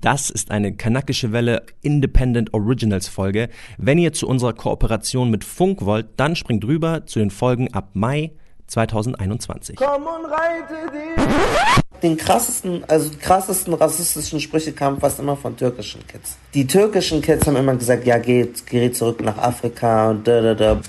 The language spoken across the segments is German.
Das ist eine kanakische Welle Independent Originals Folge. Wenn ihr zu unserer Kooperation mit Funk wollt, dann springt rüber zu den Folgen ab Mai 2021. Komm und reite dich. Den krassesten, also die krassesten rassistischen Sprüche kamen fast immer von türkischen Kids. Die türkischen Kids haben immer gesagt, ja, geht, geht zurück nach Afrika und da, da, da.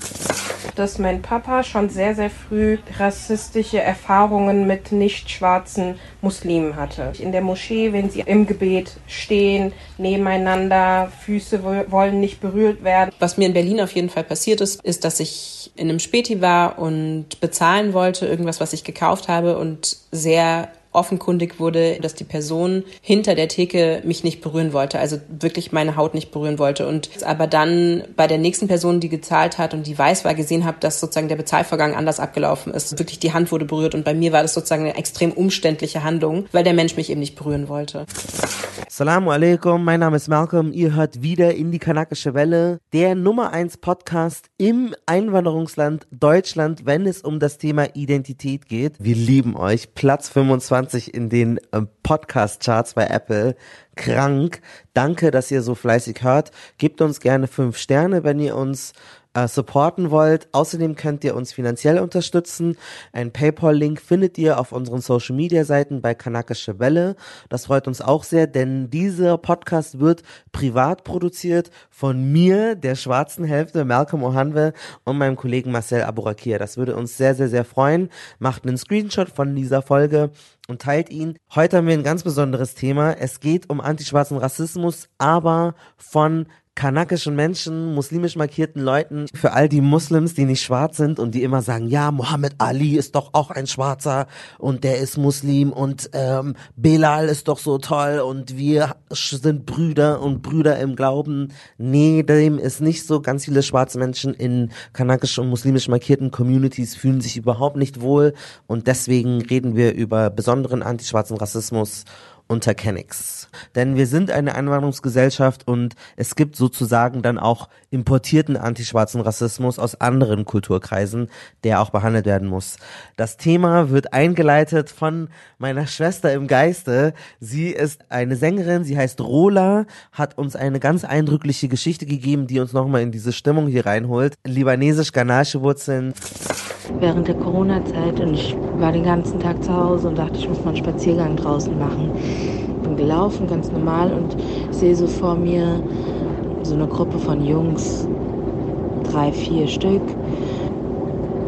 Dass mein Papa schon sehr, sehr früh rassistische Erfahrungen mit nicht schwarzen Muslimen hatte. In der Moschee, wenn sie im Gebet stehen, nebeneinander, Füße wollen nicht berührt werden. Was mir in Berlin auf jeden Fall passiert ist, ist, dass ich in einem Späti war und bezahlen wollte, irgendwas, was ich gekauft habe und sehr offenkundig wurde, dass die Person hinter der Theke mich nicht berühren wollte, also wirklich meine Haut nicht berühren wollte. Und aber dann bei der nächsten Person, die gezahlt hat und die weiß war, gesehen habe, dass sozusagen der Bezahlvorgang anders abgelaufen ist. Wirklich die Hand wurde berührt und bei mir war das sozusagen eine extrem umständliche Handlung, weil der Mensch mich eben nicht berühren wollte. Assalamu alaikum, mein Name ist Malcolm. Ihr hört wieder in die kanakische Welle, der Nummer 1 Podcast im Einwanderungsland Deutschland, wenn es um das Thema Identität geht. Wir lieben euch. Platz 25 20 in den äh, Podcast-Charts bei Apple. Krank. Danke, dass ihr so fleißig hört. Gebt uns gerne fünf Sterne, wenn ihr uns äh, supporten wollt. Außerdem könnt ihr uns finanziell unterstützen. Ein PayPal-Link findet ihr auf unseren Social-Media-Seiten bei Kanakische Welle. Das freut uns auch sehr, denn dieser Podcast wird privat produziert von mir, der schwarzen Hälfte, Malcolm Ohanwe und meinem Kollegen Marcel Abourakia. Das würde uns sehr, sehr, sehr freuen. Macht einen Screenshot von dieser Folge und teilt ihn. Heute haben wir ein ganz besonderes Thema. Es geht um antischwarzen Rassismus, aber von kanakischen Menschen, muslimisch markierten Leuten, für all die Muslims, die nicht schwarz sind und die immer sagen, ja, Muhammad Ali ist doch auch ein Schwarzer und der ist Muslim und ähm, Belal ist doch so toll und wir sind Brüder und Brüder im Glauben. Nee, dem ist nicht so. Ganz viele schwarze Menschen in kanakisch und muslimisch markierten Communities fühlen sich überhaupt nicht wohl und deswegen reden wir über besonderen antischwarzen Rassismus unter Kennex. Denn wir sind eine Einwanderungsgesellschaft und es gibt sozusagen dann auch importierten antischwarzen Rassismus aus anderen Kulturkreisen, der auch behandelt werden muss. Das Thema wird eingeleitet von meiner Schwester im Geiste. Sie ist eine Sängerin, sie heißt Rola, hat uns eine ganz eindrückliche Geschichte gegeben, die uns nochmal in diese Stimmung hier reinholt. Libanesisch-Ghanaische Wurzeln. Während der Corona-Zeit und ich war den ganzen Tag zu Hause und dachte, ich muss mal einen Spaziergang draußen machen. Bin gelaufen, ganz normal, und sehe so vor mir so eine Gruppe von Jungs, drei, vier Stück,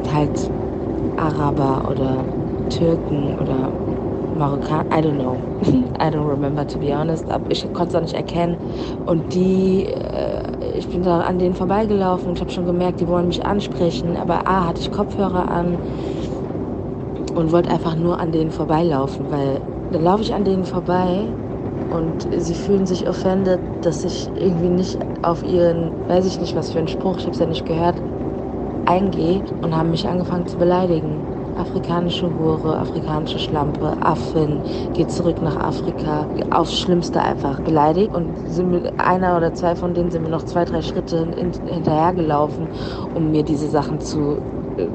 halt Araber oder Türken oder Marokkaner, I don't know. I don't remember to be honest, aber ich konnte es auch nicht erkennen. Und die, äh, ich bin da an denen vorbeigelaufen und ich habe schon gemerkt, die wollen mich ansprechen, aber A, hatte ich Kopfhörer an und wollte einfach nur an denen vorbeilaufen, weil dann laufe ich an denen vorbei und sie fühlen sich offended, dass ich irgendwie nicht auf ihren, weiß ich nicht was für einen Spruch, ich habe es ja nicht gehört, eingehe und haben mich angefangen zu beleidigen. Afrikanische Hure, afrikanische Schlampe, Affen, geht zurück nach Afrika, aufs Schlimmste einfach beleidigt. Und sind mit einer oder zwei von denen sind mir noch zwei, drei Schritte hinterhergelaufen, um mir diese Sachen zu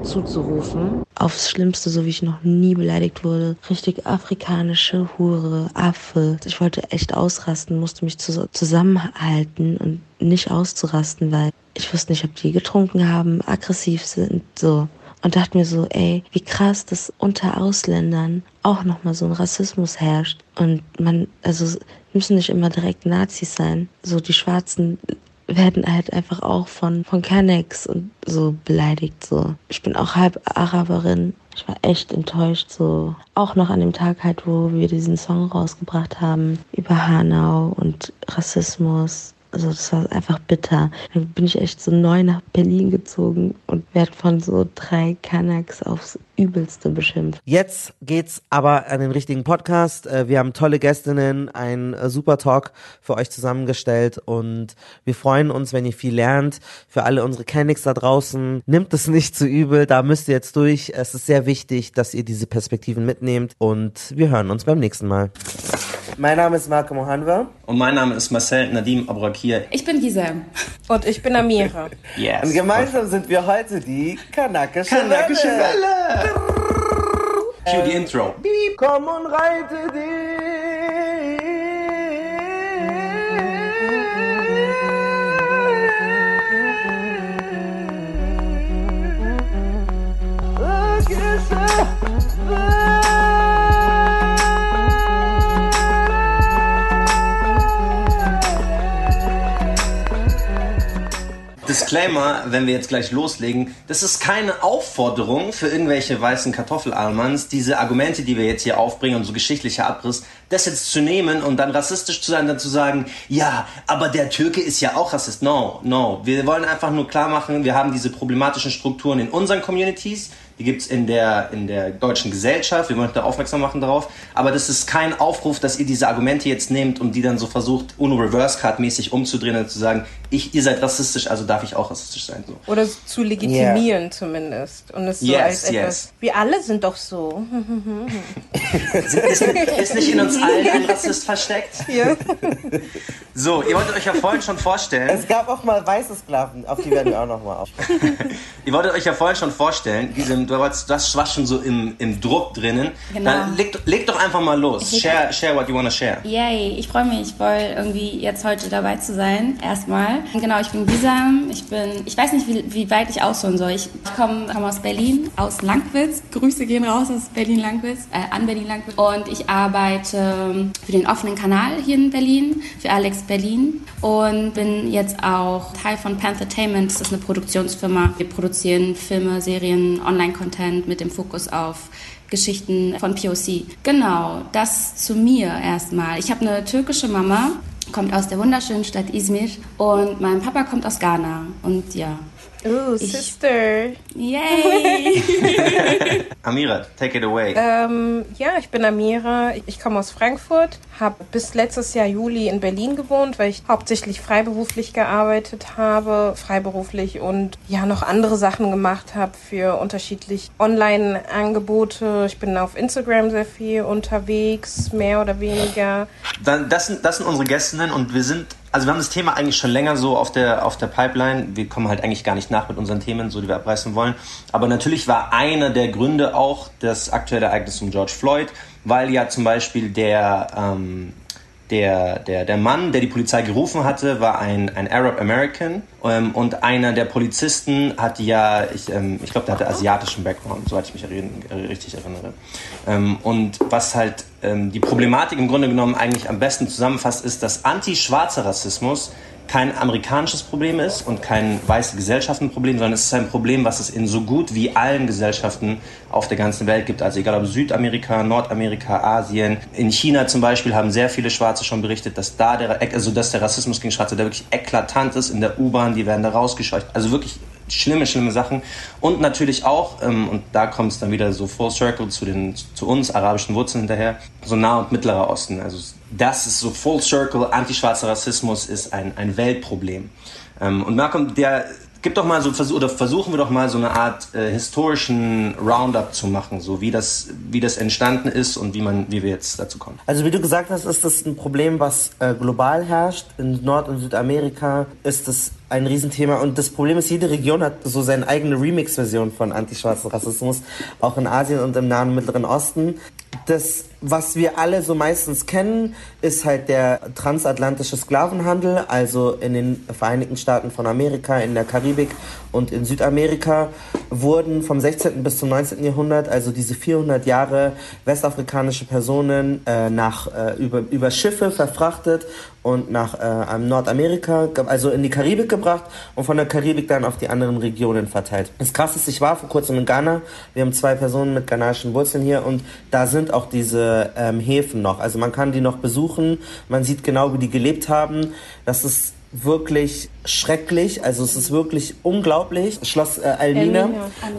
zuzurufen. Aufs Schlimmste, so wie ich noch nie beleidigt wurde. Richtig afrikanische Hure, Affe. Ich wollte echt ausrasten, musste mich zusammenhalten und nicht auszurasten, weil ich wusste nicht, ob die getrunken haben, aggressiv sind, so. Und dachte mir so, ey, wie krass, dass unter Ausländern auch nochmal so ein Rassismus herrscht. Und man, also müssen nicht immer direkt Nazis sein. So die Schwarzen werden halt einfach auch von, von Kennex und so beleidigt, so. Ich bin auch halb Araberin. Ich war echt enttäuscht, so. Auch noch an dem Tag halt, wo wir diesen Song rausgebracht haben über Hanau und Rassismus also das war einfach bitter. Dann bin ich echt so neu nach Berlin gezogen und werde von so drei Kanaks aufs Übelste beschimpft. Jetzt geht's aber an den richtigen Podcast. Äh, wir haben tolle Gästinnen, ein äh, super Talk für euch zusammengestellt und wir freuen uns, wenn ihr viel lernt. Für alle unsere Kennex da draußen, nimmt es nicht zu übel, da müsst ihr jetzt durch. Es ist sehr wichtig, dass ihr diese Perspektiven mitnehmt und wir hören uns beim nächsten Mal. Mein Name ist Marco Mohanwa. Und mein Name ist Marcel Nadim Abrakir. Ich bin Gisem. Und ich bin Amira. yes. Und gemeinsam sind wir heute die Kanakische, Kanakische Welle. Cue die Intro. Äh, beep. Komm und reite dich. Äh, yes, sir. Disclaimer, wenn wir jetzt gleich loslegen, das ist keine Aufforderung für irgendwelche weißen Kartoffelalmans, diese Argumente, die wir jetzt hier aufbringen und so geschichtlicher Abriss, das jetzt zu nehmen und dann rassistisch zu sein, dann zu sagen, ja, aber der Türke ist ja auch Rassist. No, no. Wir wollen einfach nur klar machen, wir haben diese problematischen Strukturen in unseren Communities, die gibt's in der, in der deutschen Gesellschaft. Wir wollen da aufmerksam machen darauf. Aber das ist kein Aufruf, dass ihr diese Argumente jetzt nehmt und die dann so versucht, UNO Reverse Card mäßig umzudrehen und zu sagen, ich, ihr seid rassistisch, also darf ich auch rassistisch sein. So. Oder zu legitimieren yeah. zumindest. Und es so yes, als etwas, yes. wir alle sind doch so. ist, ist nicht in uns allen ein Rassist versteckt? Ja. So, ihr wolltet euch ja vorhin schon vorstellen. Es gab auch mal weiße Sklaven, auf die werden wir auch noch mal auf. ihr wolltet euch ja vorhin schon vorstellen, diesem, warst, das war schon so im, im Druck drinnen. Genau. Dann leg, leg doch einfach mal los. Share, share what you wanna share. Yay, ich freue mich voll, irgendwie jetzt heute dabei zu sein. Erstmal. Genau, ich bin Gisam. Ich bin, ich weiß nicht, wie, wie weit ich ausholen soll. Ich, ich komme komm aus Berlin, aus Langwitz. Grüße gehen raus aus Berlin-Langwitz, äh, an Berlin-Langwitz. Und ich arbeite für den offenen Kanal hier in Berlin, für Alex Berlin. Und bin jetzt auch Teil von Panthertainment. Das ist eine Produktionsfirma. Wir produzieren Filme, Serien, Online-Content mit dem Fokus auf Geschichten von POC. Genau, das zu mir erstmal. Ich habe eine türkische Mama, kommt aus der wunderschönen Stadt Izmir und mein Papa kommt aus Ghana. Und ja. Oh, Ich- Sister. Yay! Amira, take it away. Ähm, ja, ich bin Amira. Ich- Ich komme aus Frankfurt, habe bis letztes Jahr Juli in Berlin gewohnt, weil ich hauptsächlich freiberuflich gearbeitet habe, freiberuflich und ja noch andere Sachen gemacht habe für unterschiedlich Online-Angebote. Ich bin auf Instagram sehr viel unterwegs, mehr oder weniger. Dann, das, sind, das sind unsere Gästinnen und wir sind, also wir haben das Thema eigentlich schon länger so auf der, auf der Pipeline. Wir kommen halt eigentlich gar nicht nach mit unseren Themen, so die wir abreißen wollen. Aber natürlich war einer der Gründe auch das aktuelle Ereignis um George Floyd, weil ja zum Beispiel der, ähm, der, der, der Mann, der die Polizei gerufen hatte, war ein, ein Arab American ähm, und einer der Polizisten hat ja, ich, ähm, ich glaube, der hatte asiatischen Background, soweit ich mich richtig erinnere. Ähm, und was halt ähm, die Problematik im Grunde genommen eigentlich am besten zusammenfasst, ist, dass anti-schwarzer Rassismus kein amerikanisches Problem ist und kein weiße Gesellschaftenproblem, sondern es ist ein Problem, was es in so gut wie allen Gesellschaften auf der ganzen Welt gibt. Also egal ob Südamerika, Nordamerika, Asien. In China zum Beispiel haben sehr viele Schwarze schon berichtet, dass da der, also dass der Rassismus gegen Schwarze, der wirklich eklatant ist in der U-Bahn, die werden da rausgescheucht. Also wirklich schlimme, schlimme Sachen. Und natürlich auch, ähm, und da kommt es dann wieder so full circle zu, den, zu uns, arabischen Wurzeln hinterher, so Nah- und Mittlerer Osten. Also das ist so full circle, antischwarzer Rassismus ist ein, ein Weltproblem. Ähm, und Malcolm, der Gib doch mal so oder versuchen wir doch mal so eine Art äh, historischen Roundup zu machen, so wie das wie das entstanden ist und wie man wie wir jetzt dazu kommen. Also wie du gesagt hast, ist das ein Problem, was äh, global herrscht. In Nord- und Südamerika ist das ein Riesenthema. Und das Problem ist, jede Region hat so seine eigene Remix-Version von antischwarzem Rassismus, auch in Asien und im Nahen Mittleren Osten. Das, was wir alle so meistens kennen, ist halt der transatlantische Sklavenhandel, also in den Vereinigten Staaten von Amerika, in der Karibik und in Südamerika wurden vom 16. bis zum 19. Jahrhundert, also diese 400 Jahre, westafrikanische Personen äh, nach, äh, über, über Schiffe verfrachtet und nach äh, Nordamerika, also in die Karibik gebracht und von der Karibik dann auf die anderen Regionen verteilt. Das Krasse ist, ich war vor kurzem in Ghana. Wir haben zwei Personen mit ghanaischen Wurzeln hier und da sind auch diese ähm, Häfen noch. Also man kann die noch besuchen. Man sieht genau, wie die gelebt haben. Das ist wirklich schrecklich. Also es ist wirklich unglaublich. Schloss äh, Elmina.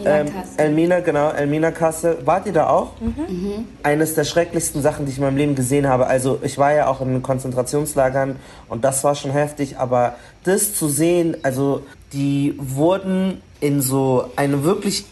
Elmina. Elmina Ähm, genau. Elmina Kassel. Wart ihr da auch? Mhm. Eines der schrecklichsten Sachen, die ich in meinem Leben gesehen habe. Also ich war ja auch in Konzentrationslagern und das war schon heftig. Aber das zu sehen, also die wurden in so eine wirklich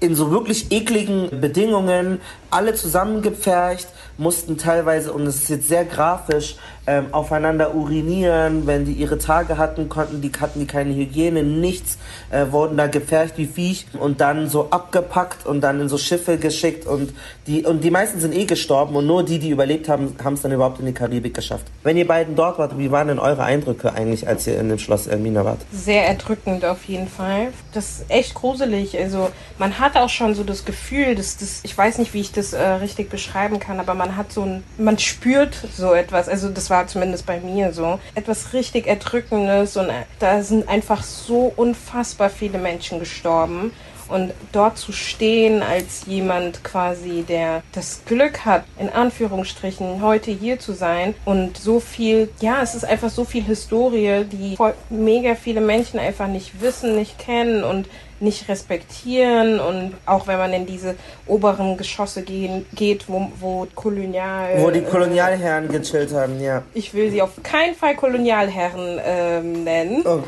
in so wirklich ekligen Bedingungen alle zusammengepfercht, mussten teilweise, und es ist jetzt sehr grafisch, ähm, aufeinander urinieren. Wenn die ihre Tage hatten, konnten die, hatten die keine Hygiene, nichts, äh, wurden da gepfercht wie Viech und dann so abgepackt und dann in so Schiffe geschickt und die, und die meisten sind eh gestorben und nur die, die überlebt haben, haben es dann überhaupt in die Karibik geschafft. Wenn ihr beiden dort wart, wie waren denn eure Eindrücke eigentlich, als ihr in dem Schloss Elmina wart? Sehr erdrückend auf jeden Fall. Das ist echt gruselig. Also man hat auch schon so das Gefühl, dass das, ich weiß nicht, wie ich das äh, richtig beschreiben kann, aber man hat so ein, man spürt so etwas, also das war zumindest bei mir so, etwas richtig Erdrückendes und äh, da sind einfach so unfassbar viele Menschen gestorben. Und dort zu stehen als jemand quasi, der das Glück hat, in Anführungsstrichen, heute hier zu sein und so viel, ja, es ist einfach so viel Historie, die mega viele Menschen einfach nicht wissen, nicht kennen und nicht respektieren und auch wenn man in diese oberen Geschosse gehen, geht, wo, wo Kolonial... Wo die Kolonialherren äh, gechillt haben, ja. Ich will sie auf keinen Fall Kolonialherren ähm, nennen. Oh,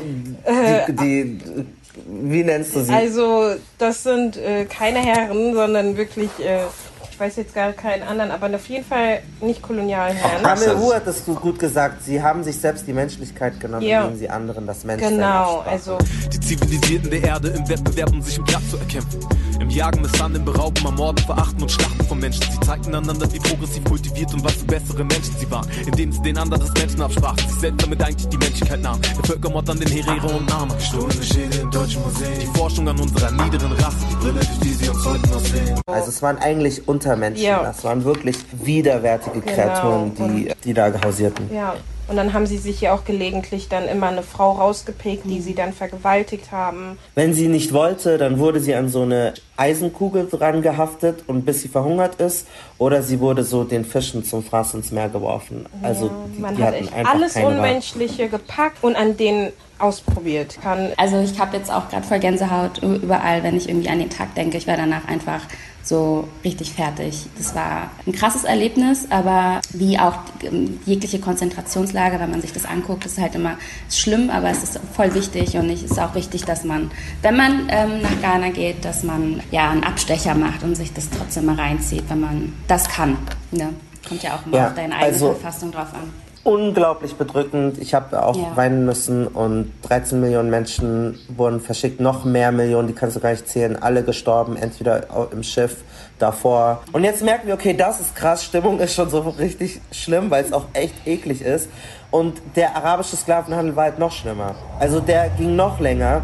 die, die, wie nennst du sie? Also das sind äh, keine Herren, sondern wirklich... Äh, weiß jetzt gar keinen anderen, aber auf jeden Fall nicht Kolonialherren. Ameru hat es gut gesagt. Sie haben sich selbst die Menschlichkeit genommen, ja. indem sie anderen das Menschsein Genau, also. Die Zivilisierten der Erde im Wettbewerb, um sich im Platz zu erkämpfen. Im Jagen, Misshandeln, Berauben, Ermorden, Verachten und Schlachten von Menschen. Sie zeigten einander, wie progressiv kultiviert und was für bessere Menschen sie waren. Indem sie den anderen das Menschen absprachen. Sich selbst damit eigentlich die Menschlichkeit nahmen. Der Völkermord an den Herero und Nama. Gestohlene Schädel im deutschen Museum. Die Forschung an unserer niederen Rasse. Die Brille, durch die sie uns heute noch sehen. Also es waren eigentlich unter Untermenschen. Ja. Das waren wirklich widerwärtige genau. Kreaturen, die, die da hausierten. Ja. Und dann haben sie sich ja auch gelegentlich dann immer eine Frau rausgepickt, die sie dann vergewaltigt haben. Wenn sie nicht wollte, dann wurde sie an so eine Eisenkugel dran gehaftet und bis sie verhungert ist. Oder sie wurde so den Fischen zum Fraß ins Meer geworfen. Also ja, die, man die hat echt alles Unmenschliche Wahl. gepackt und an denen ausprobiert kann. Also ich habe jetzt auch gerade voll Gänsehaut überall, wenn ich irgendwie an den Tag denke. Ich war danach einfach so richtig fertig. Das war ein krasses Erlebnis, aber wie auch jegliche Konzentrationslager, wenn man sich das anguckt, ist halt immer schlimm, aber es ist voll wichtig und es ist auch wichtig, dass man, wenn man ähm, nach Ghana geht, dass man ja einen Abstecher macht und sich das trotzdem mal reinzieht, wenn man das kann. Ne? Kommt ja auch mal ja, auf deine eigene also, Verfassung drauf an unglaublich bedrückend. Ich habe auch ja. weinen müssen und 13 Millionen Menschen wurden verschickt, noch mehr Millionen, die kannst du gar nicht zählen, alle gestorben, entweder im Schiff davor. Und jetzt merken wir, okay, das ist krass, Stimmung ist schon so richtig schlimm, weil es auch echt eklig ist. Und der arabische Sklavenhandel war halt noch schlimmer. Also der ging noch länger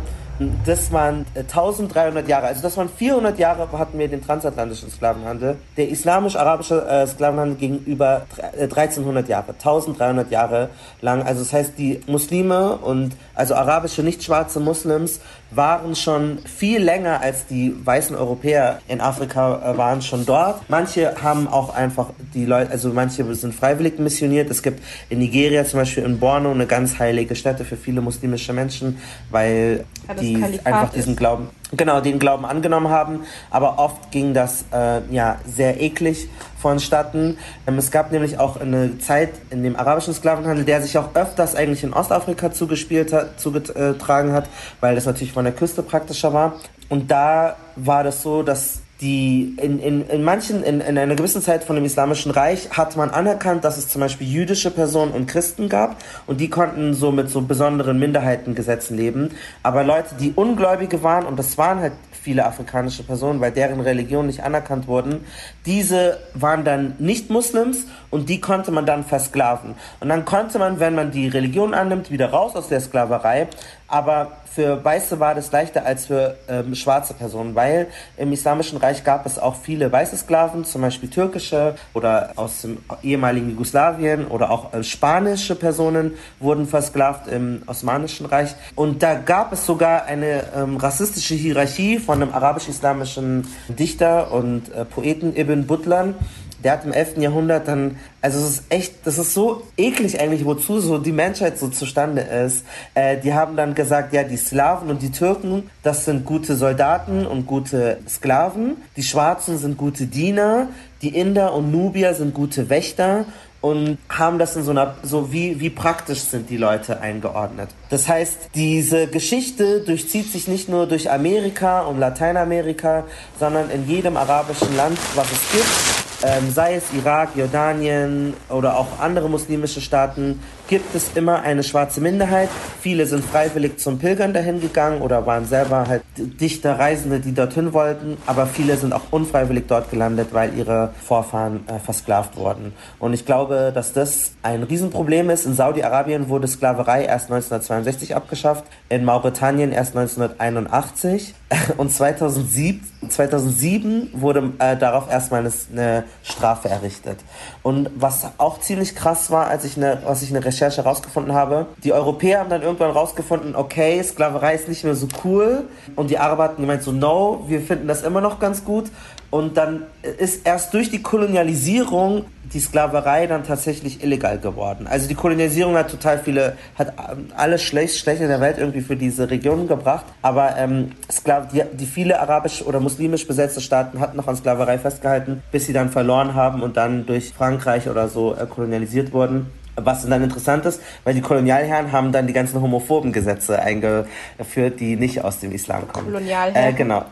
das waren 1300 äh, Jahre, also das waren 400 Jahre hatten wir den transatlantischen Sklavenhandel. Der islamisch-arabische äh, Sklavenhandel ging über 1300 Jahre, 1300 Jahre lang. Also das heißt, die Muslime und also arabische nicht schwarze Muslims waren schon viel länger als die weißen Europäer in Afrika äh, waren schon dort. Manche haben auch einfach die Leute, also manche sind freiwillig missioniert. Es gibt in Nigeria zum Beispiel in Borno eine ganz heilige Stätte für viele muslimische Menschen, weil ja, die einfach diesen. Glauben, genau, den Glauben angenommen haben. Aber oft ging das äh, ja sehr eklig vonstatten. Ähm, es gab nämlich auch eine Zeit in dem arabischen Sklavenhandel, der sich auch öfters eigentlich in Ostafrika zugespielt hat, zugetragen hat, weil das natürlich von der Küste praktischer war. Und da war das so, dass die in, in, in manchen, in, in einer gewissen Zeit von dem Islamischen Reich hat man anerkannt, dass es zum Beispiel jüdische Personen und Christen gab und die konnten so mit so besonderen Minderheitengesetzen leben. Aber Leute, die Ungläubige waren, und das waren halt viele afrikanische Personen, weil deren Religion nicht anerkannt wurden, diese waren dann nicht Muslims und die konnte man dann versklaven. Und dann konnte man, wenn man die Religion annimmt, wieder raus aus der Sklaverei. Aber für Weiße war das leichter als für ähm, schwarze Personen, weil im Islamischen Reich gab es auch viele weiße Sklaven, zum Beispiel türkische oder aus dem ehemaligen Jugoslawien oder auch äh, spanische Personen wurden versklavt im Osmanischen Reich. Und da gab es sogar eine ähm, rassistische Hierarchie von einem arabisch-islamischen Dichter und äh, Poeten Ibn Butlan der hat im 11. Jahrhundert dann, also es ist echt, das ist so eklig eigentlich, wozu so die Menschheit so zustande ist. Äh, die haben dann gesagt, ja, die Slawen und die Türken, das sind gute Soldaten und gute Sklaven. Die Schwarzen sind gute Diener. Die Inder und Nubier sind gute Wächter und haben das in so einer, so wie, wie praktisch sind die Leute eingeordnet. Das heißt, diese Geschichte durchzieht sich nicht nur durch Amerika und Lateinamerika, sondern in jedem arabischen Land, was es gibt ähm, sei es Irak, Jordanien oder auch andere muslimische Staaten, gibt es immer eine schwarze Minderheit. Viele sind freiwillig zum Pilgern dahin gegangen oder waren selber halt dichter Reisende, die dorthin wollten. Aber viele sind auch unfreiwillig dort gelandet, weil ihre Vorfahren äh, versklavt wurden. Und ich glaube, dass das ein Riesenproblem ist. In Saudi-Arabien wurde Sklaverei erst 1962 abgeschafft, in Mauretanien erst 1981 und 2007, 2007 wurde äh, darauf erstmal eine, eine Strafe errichtet. Und was auch ziemlich krass war, als ich eine, was ich eine Recherche herausgefunden habe, die Europäer haben dann irgendwann herausgefunden, okay, Sklaverei ist nicht mehr so cool. Und die Araber hatten gemeint so, no, wir finden das immer noch ganz gut. Und dann ist erst durch die Kolonialisierung die Sklaverei dann tatsächlich illegal geworden. Also die Kolonialisierung hat total viele, hat alles schlecht, Schlechte der Welt irgendwie für diese Regionen gebracht. Aber ähm, Sklav, die, die viele arabisch oder muslimisch besetzte Staaten hatten noch an Sklaverei festgehalten, bis sie dann verloren haben und dann durch Frankreich oder so äh, kolonialisiert wurden. Was dann interessant ist, weil die Kolonialherren haben dann die ganzen homophoben Gesetze eingeführt, die nicht aus dem Islam kommen. Kolonialherren? Äh, genau.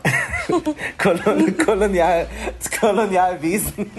Kolon Kolonial Kolonialwesen.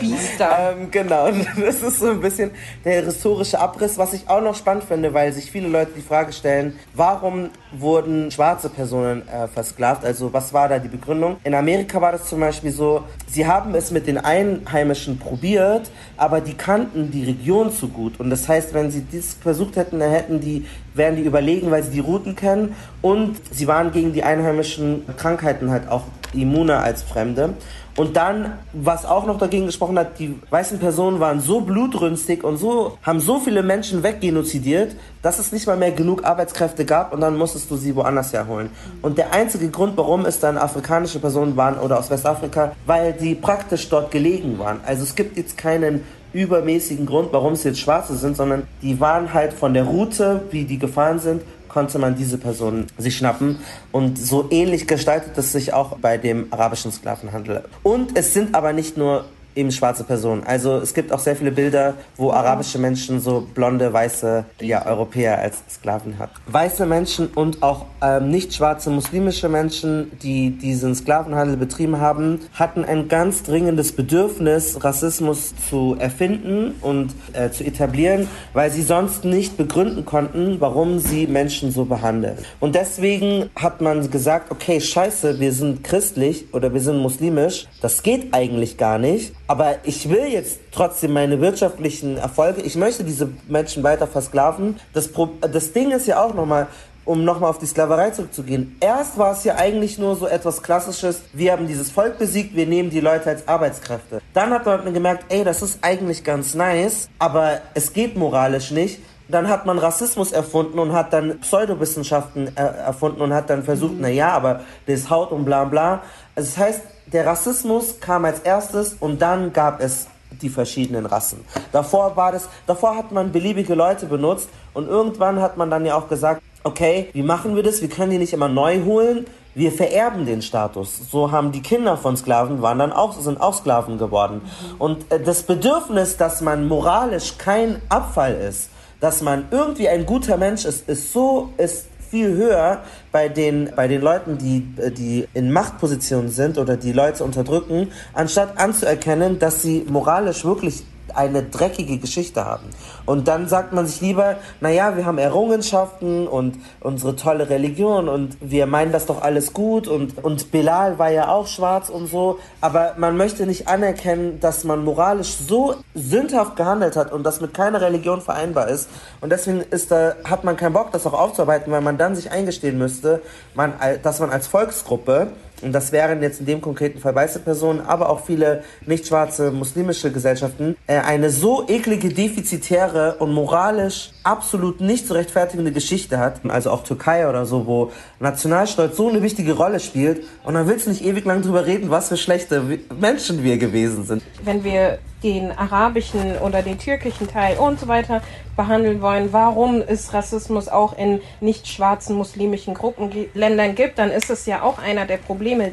Biester. ähm, genau, das ist so ein bisschen der historische Abriss, was ich auch noch spannend finde, weil sich viele Leute die Frage stellen, warum wurden schwarze Personen äh, versklavt? Also was war da die Begründung? In Amerika war das zum Beispiel so, sie haben es mit den Einheimischen probiert, aber die kannten die Region zu gut. Und das heißt, wenn sie dies versucht hätten, dann hätten die, wären die überlegen, weil sie die Routen kennen und sie waren gegen die einheimischen Krankheiten halt auch immuner als Fremde. Und dann, was auch noch dagegen gesprochen hat, die weißen Personen waren so blutrünstig und so, haben so viele Menschen weggenocidiert, dass es nicht mal mehr genug Arbeitskräfte gab und dann musstest du sie woanders herholen. Und der einzige Grund, warum es dann afrikanische Personen waren oder aus Westafrika, weil die praktisch dort gelegen waren. Also es gibt jetzt keinen übermäßigen Grund, warum es jetzt Schwarze sind, sondern die waren halt von der Route, wie die gefahren sind, konnte man diese Personen sich schnappen. Und so ähnlich gestaltet es sich auch bei dem arabischen Sklavenhandel. Und es sind aber nicht nur eben schwarze Personen. Also es gibt auch sehr viele Bilder, wo arabische Menschen so blonde, weiße ja, Europäer als Sklaven hatten. Weiße Menschen und auch ähm, nicht schwarze muslimische Menschen, die diesen Sklavenhandel betrieben haben, hatten ein ganz dringendes Bedürfnis, Rassismus zu erfinden und äh, zu etablieren, weil sie sonst nicht begründen konnten, warum sie Menschen so behandeln. Und deswegen hat man gesagt, okay, scheiße, wir sind christlich oder wir sind muslimisch, das geht eigentlich gar nicht aber ich will jetzt trotzdem meine wirtschaftlichen Erfolge, ich möchte diese Menschen weiter versklaven. Das, Pro das Ding ist ja auch nochmal, um nochmal auf die Sklaverei zurückzugehen. Erst war es ja eigentlich nur so etwas Klassisches, wir haben dieses Volk besiegt, wir nehmen die Leute als Arbeitskräfte. Dann hat man gemerkt, ey, das ist eigentlich ganz nice, aber es geht moralisch nicht. Dann hat man Rassismus erfunden und hat dann Pseudowissenschaften äh, erfunden und hat dann versucht, mhm. na ja, aber das Haut und bla bla. Also das heißt, der Rassismus kam als erstes und dann gab es die verschiedenen Rassen. Davor war das, davor hat man beliebige Leute benutzt und irgendwann hat man dann ja auch gesagt, okay, wie machen wir das? Wir können die nicht immer neu holen. Wir vererben den Status. So haben die Kinder von Sklaven waren dann auch, sind auch Sklaven geworden. Und äh, das Bedürfnis, dass man moralisch kein Abfall ist, dass man irgendwie ein guter Mensch ist, ist so, ist viel höher bei den, bei den Leuten, die, die in Machtpositionen sind oder die Leute unterdrücken, anstatt anzuerkennen, dass sie moralisch wirklich eine dreckige Geschichte haben. Und dann sagt man sich lieber, naja, wir haben Errungenschaften und unsere tolle Religion und wir meinen das doch alles gut und, und Bilal war ja auch schwarz und so, aber man möchte nicht anerkennen, dass man moralisch so sündhaft gehandelt hat und das mit keiner Religion vereinbar ist. Und deswegen ist da, hat man keinen Bock, das auch aufzuarbeiten, weil man dann sich eingestehen müsste, man, dass man als Volksgruppe und das wären jetzt in dem konkreten Fall weiße Personen, aber auch viele nicht schwarze muslimische Gesellschaften, äh, eine so eklige, defizitäre und moralisch absolut nicht zu rechtfertigende Geschichte hat, also auch Türkei oder so, wo Nationalstolz so eine wichtige Rolle spielt und dann willst du nicht ewig lang drüber reden, was für schlechte Menschen wir gewesen sind. Wenn wir den arabischen oder den türkischen Teil und so weiter behandeln wollen, warum es Rassismus auch in nicht schwarzen muslimischen Gruppenländern gibt, dann ist es ja auch einer der Probleme.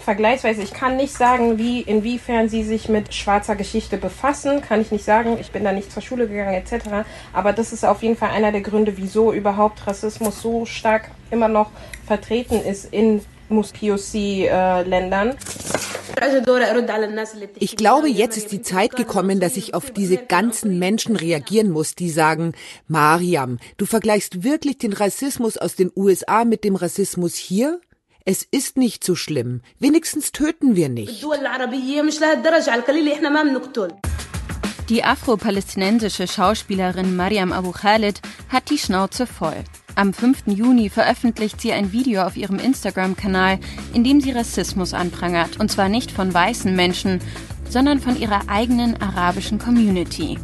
Vergleichsweise, ich kann nicht sagen, wie, inwiefern sie sich mit schwarzer Geschichte befassen, kann ich nicht sagen. Ich bin da nicht zur Schule gegangen etc. Aber das ist auf jeden Fall einer der Gründe, wieso überhaupt Rassismus so stark immer noch vertreten ist in POC-Ländern. Ich glaube, jetzt ist die Zeit gekommen, dass ich auf diese ganzen Menschen reagieren muss, die sagen, Mariam, du vergleichst wirklich den Rassismus aus den USA mit dem Rassismus hier? Es ist nicht so schlimm. Wenigstens töten wir nicht. Die afro-palästinensische Schauspielerin Mariam Abu Khalid hat die Schnauze voll. Am 5. Juni veröffentlicht sie ein Video auf ihrem Instagram-Kanal, in dem sie Rassismus anprangert. Und zwar nicht von weißen Menschen, sondern von ihrer eigenen arabischen Community.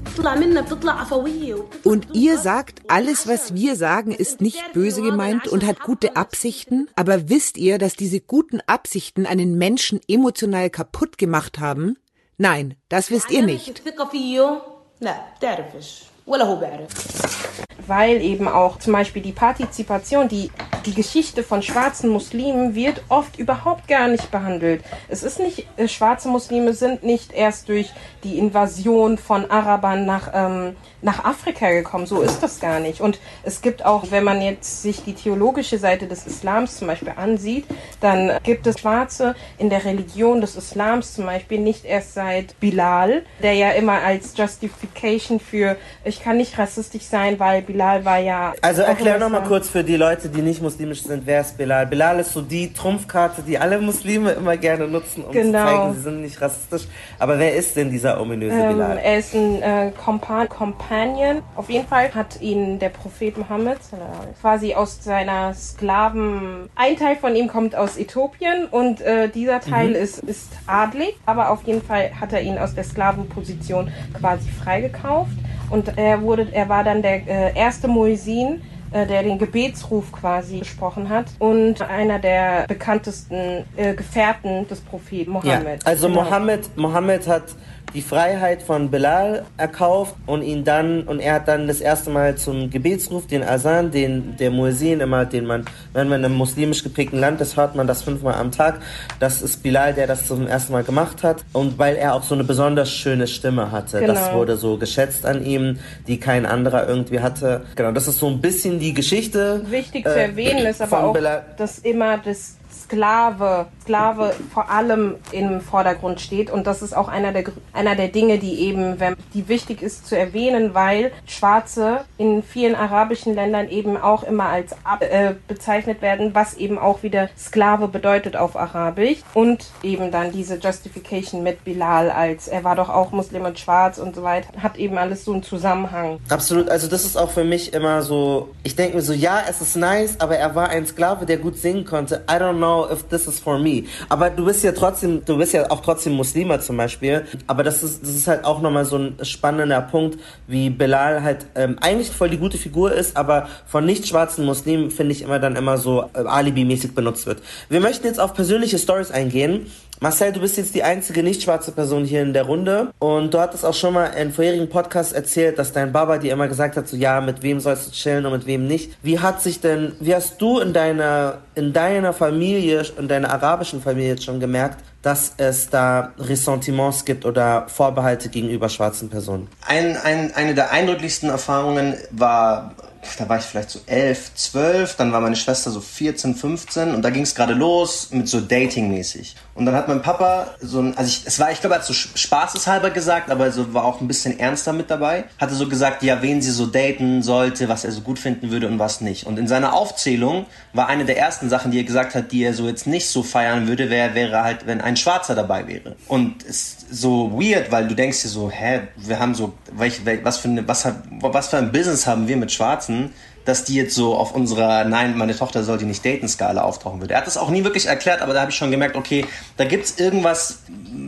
Und ihr sagt, alles, was wir sagen, ist nicht böse gemeint und hat gute Absichten, aber wisst ihr, dass diese guten Absichten einen Menschen emotional kaputt gemacht haben? Nein, das wisst ihr nicht weil eben auch zum Beispiel die Partizipation, die, die Geschichte von schwarzen Muslimen wird oft überhaupt gar nicht behandelt. Es ist nicht, äh, schwarze Muslime sind nicht erst durch die Invasion von Arabern nach, ähm, nach Afrika gekommen. So ist das gar nicht. Und es gibt auch, wenn man jetzt sich die theologische Seite des Islams zum Beispiel ansieht, dann gibt es Schwarze in der Religion des Islams zum Beispiel nicht erst seit Bilal, der ja immer als Justification für, ich kann nicht rassistisch sein, weil Bilal war ja. Also erklär nochmal kurz für die Leute, die nicht muslimisch sind, wer ist Bilal? Bilal ist so die Trumpfkarte, die alle Muslime immer gerne nutzen, um genau. zu zeigen, sie sind nicht rassistisch. Aber wer ist denn dieser ominöse ähm, Bilal? Er ist ein äh, Kompan Companion. Auf jeden Fall hat ihn der Prophet Mohammed quasi aus seiner Sklaven. Ein Teil von ihm kommt aus Äthiopien und äh, dieser Teil mhm. ist, ist adlig, aber auf jeden Fall hat er ihn aus der Sklavenposition quasi freigekauft. Und er wurde, er war dann der äh, erste Muezzin, äh, der den Gebetsruf quasi gesprochen hat und einer der bekanntesten äh, Gefährten des Propheten Mohammed. Ja, also genau. Mohammed, Mohammed hat die Freiheit von Bilal erkauft und ihn dann und er hat dann das erste Mal zum Gebetsruf, den Asan, den der Muezzin immer, den man, wenn man in einem muslimisch geprägten Land ist, hört man das fünfmal am Tag. Das ist Bilal, der das zum ersten Mal gemacht hat und weil er auch so eine besonders schöne Stimme hatte, genau. das wurde so geschätzt an ihm, die kein anderer irgendwie hatte. Genau, das ist so ein bisschen die Geschichte. Wichtig äh, zu erwähnen ist aber auch, Bilal. dass immer das Sklave, Sklave vor allem im Vordergrund steht. Und das ist auch einer der, einer der Dinge, die eben, wenn, die wichtig ist zu erwähnen, weil Schwarze in vielen arabischen Ländern eben auch immer als äh, bezeichnet werden, was eben auch wieder Sklave bedeutet auf Arabisch. Und eben dann diese Justification mit Bilal als, er war doch auch Muslim und schwarz und so weiter, hat eben alles so einen Zusammenhang. Absolut, also das ist auch für mich immer so, ich denke mir so, ja, es ist nice, aber er war ein Sklave, der gut singen konnte. I don't know know if this is for me. Aber du bist ja trotzdem, du bist ja auch trotzdem Muslima zum Beispiel. Aber das ist, das ist halt auch nochmal so ein spannender Punkt, wie Bilal halt ähm, eigentlich voll die gute Figur ist, aber von nicht schwarzen Muslimen finde ich immer dann immer so äh, alibi-mäßig benutzt wird. Wir möchten jetzt auf persönliche Stories eingehen. Marcel, du bist jetzt die einzige nicht schwarze Person hier in der Runde und du hattest auch schon mal in vorherigen Podcasts erzählt, dass dein Baba dir immer gesagt hat, so ja, mit wem sollst du chillen und mit wem nicht. Wie hat sich denn, wie hast du in deiner, in deiner Familie, in deiner arabischen Familie jetzt schon gemerkt, dass es da Ressentiments gibt oder Vorbehalte gegenüber schwarzen Personen? Ein, ein, eine der eindrücklichsten Erfahrungen war da war ich vielleicht so elf, zwölf, dann war meine Schwester so 14, 15 und da ging es gerade los mit so Dating-mäßig. Und dann hat mein Papa so ein, also ich, es war, ich glaube, er hat so spaßeshalber gesagt, aber so war auch ein bisschen ernster mit dabei. Hatte so gesagt, ja, wen sie so daten sollte, was er so gut finden würde und was nicht. Und in seiner Aufzählung war eine der ersten Sachen, die er gesagt hat, die er so jetzt nicht so feiern würde, wäre, wäre halt, wenn ein Schwarzer dabei wäre. Und es ist so weird, weil du denkst dir so, hä, wir haben so, welch, was für eine, was, was für ein Business haben wir mit Schwarzen? Dass die jetzt so auf unserer Nein, meine Tochter sollte nicht daten Skala auftauchen würde. Er hat das auch nie wirklich erklärt, aber da habe ich schon gemerkt, okay, da gibt es irgendwas,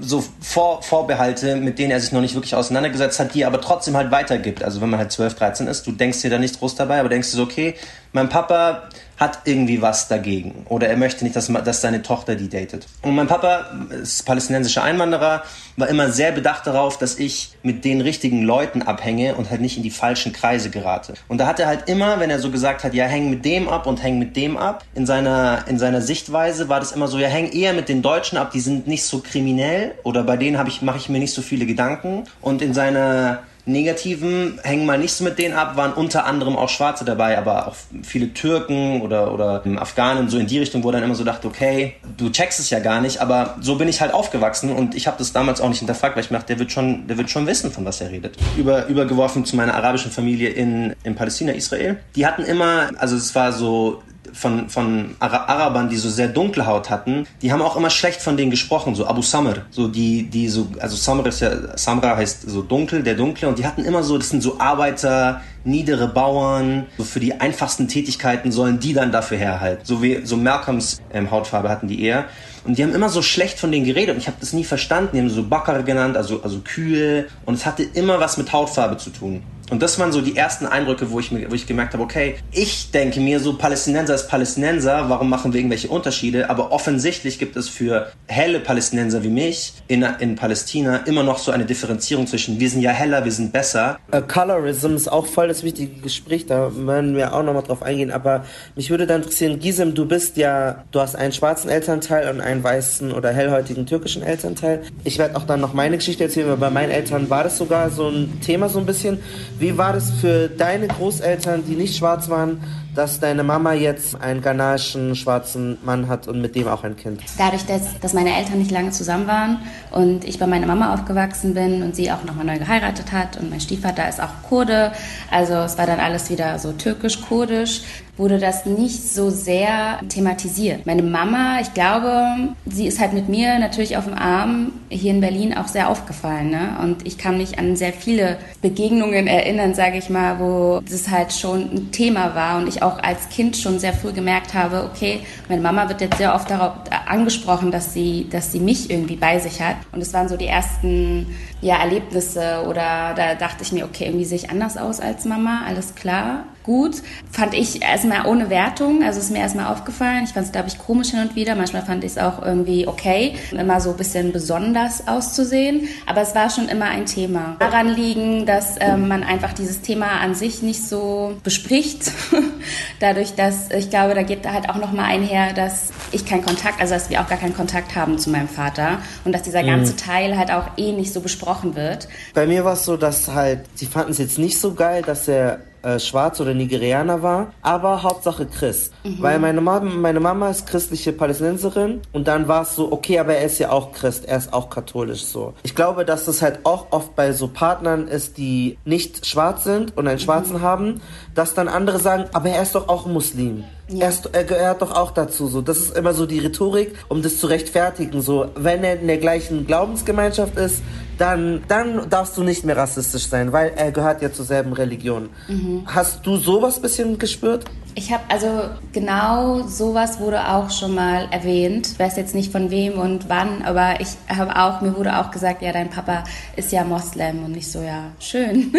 so Vor Vorbehalte, mit denen er sich noch nicht wirklich auseinandergesetzt hat, die er aber trotzdem halt weitergibt. Also wenn man halt 12, 13 ist, du denkst dir da nichts groß dabei, aber denkst dir so, okay, mein Papa hat irgendwie was dagegen. Oder er möchte nicht, dass, dass seine Tochter die datet. Und mein Papa ist palästinensischer Einwanderer, war immer sehr bedacht darauf, dass ich mit den richtigen Leuten abhänge und halt nicht in die falschen Kreise gerate. Und da hat er halt immer, wenn er so gesagt hat, ja, häng mit dem ab und häng mit dem ab, in seiner, in seiner Sichtweise war das immer so, ja, häng eher mit den Deutschen ab, die sind nicht so kriminell oder bei denen ich, mache ich mir nicht so viele Gedanken. Und in seiner Negativen hängen mal nicht so mit denen ab, waren unter anderem auch Schwarze dabei, aber auch viele Türken oder, oder Afghanen, so in die Richtung, wo dann immer so dachte, okay, du checkst es ja gar nicht, aber so bin ich halt aufgewachsen und ich habe das damals auch nicht hinterfragt, weil ich mir dachte, der wird schon, der wird schon wissen, von was er redet. Über, übergeworfen zu meiner arabischen Familie in, in Palästina, Israel. Die hatten immer, also es war so von, von Arabern, die so sehr dunkle Haut hatten, die haben auch immer schlecht von denen gesprochen, so Abu Samr, so die, die so, also Samr ist ja, Samra heißt so dunkel, der dunkle, und die hatten immer so, das sind so Arbeiter, niedere Bauern, so für die einfachsten Tätigkeiten sollen die dann dafür herhalten. So wie, so Malcolms ähm, Hautfarbe hatten die eher. Und die haben immer so schlecht von denen geredet und ich habe das nie verstanden. Die haben so Bakar genannt, also, also Kühe. Und es hatte immer was mit Hautfarbe zu tun. Und das waren so die ersten Eindrücke, wo ich, mir, wo ich gemerkt habe, okay, ich denke mir so, Palästinenser ist Palästinenser, warum machen wir irgendwelche Unterschiede? Aber offensichtlich gibt es für helle Palästinenser wie mich in, in Palästina immer noch so eine Differenzierung zwischen, wir sind ja heller, wir sind besser. Uh, Colorism ist auch voll das wichtige Gespräch, da werden wir auch nochmal drauf eingehen. Aber mich würde da interessieren, Gisem, du bist ja, du hast einen schwarzen Elternteil und einen weißen oder hellhäutigen türkischen Elternteil. Ich werde auch dann noch meine Geschichte erzählen, weil bei meinen Eltern war das sogar so ein Thema so ein bisschen. Wie war das für deine Großeltern, die nicht schwarz waren, dass deine Mama jetzt einen ghanaischen schwarzen Mann hat und mit dem auch ein Kind? Dadurch, dass, dass meine Eltern nicht lange zusammen waren und ich bei meiner Mama aufgewachsen bin und sie auch nochmal neu geheiratet hat und mein Stiefvater ist auch Kurde, also es war dann alles wieder so türkisch-kurdisch, wurde das nicht so sehr thematisiert. Meine Mama, ich glaube, sie ist halt mit mir natürlich auf dem Arm hier in Berlin auch sehr aufgefallen. Ne? Und ich kann mich an sehr viele Begegnungen erinnern, sage ich mal, wo das halt schon ein Thema war und ich auch als Kind schon sehr früh gemerkt habe, okay, meine Mama wird jetzt sehr oft darauf angesprochen, dass sie, dass sie mich irgendwie bei sich hat. Und es waren so die ersten ja, Erlebnisse oder da dachte ich mir, okay, irgendwie sehe ich anders aus als Mama, alles klar gut. Fand ich erstmal ohne Wertung, also ist mir erstmal aufgefallen. Ich fand es, glaube ich, komisch hin und wieder. Manchmal fand ich es auch irgendwie okay, immer so ein bisschen besonders auszusehen. Aber es war schon immer ein Thema. Daran liegen, dass ähm, man einfach dieses Thema an sich nicht so bespricht. Dadurch, dass ich glaube, da geht halt auch nochmal einher, dass ich keinen Kontakt, also dass wir auch gar keinen Kontakt haben zu meinem Vater und dass dieser ganze mhm. Teil halt auch eh nicht so besprochen wird. Bei mir war es so, dass halt, sie fanden es jetzt nicht so geil, dass er äh, schwarz oder Nigerianer war, aber Hauptsache Christ. Mhm. Weil meine Mama, meine Mama ist christliche Palästinenserin und dann war es so, okay, aber er ist ja auch Christ, er ist auch katholisch so. Ich glaube, dass das halt auch oft bei so Partnern ist, die nicht schwarz sind und einen Schwarzen mhm. haben, dass dann andere sagen, aber er ist doch auch Muslim. Ja. Er, ist, er, gehört doch auch dazu. So, das ist immer so die Rhetorik, um das zu rechtfertigen. So, wenn er in der gleichen Glaubensgemeinschaft ist, dann, dann darfst du nicht mehr rassistisch sein, weil er gehört ja zur selben Religion. Mhm. Hast du sowas bisschen gespürt? Ich habe also genau sowas wurde auch schon mal erwähnt. Ich weiß jetzt nicht von wem und wann, aber ich habe auch mir wurde auch gesagt, ja, dein Papa ist ja Moslem und ich so ja schön.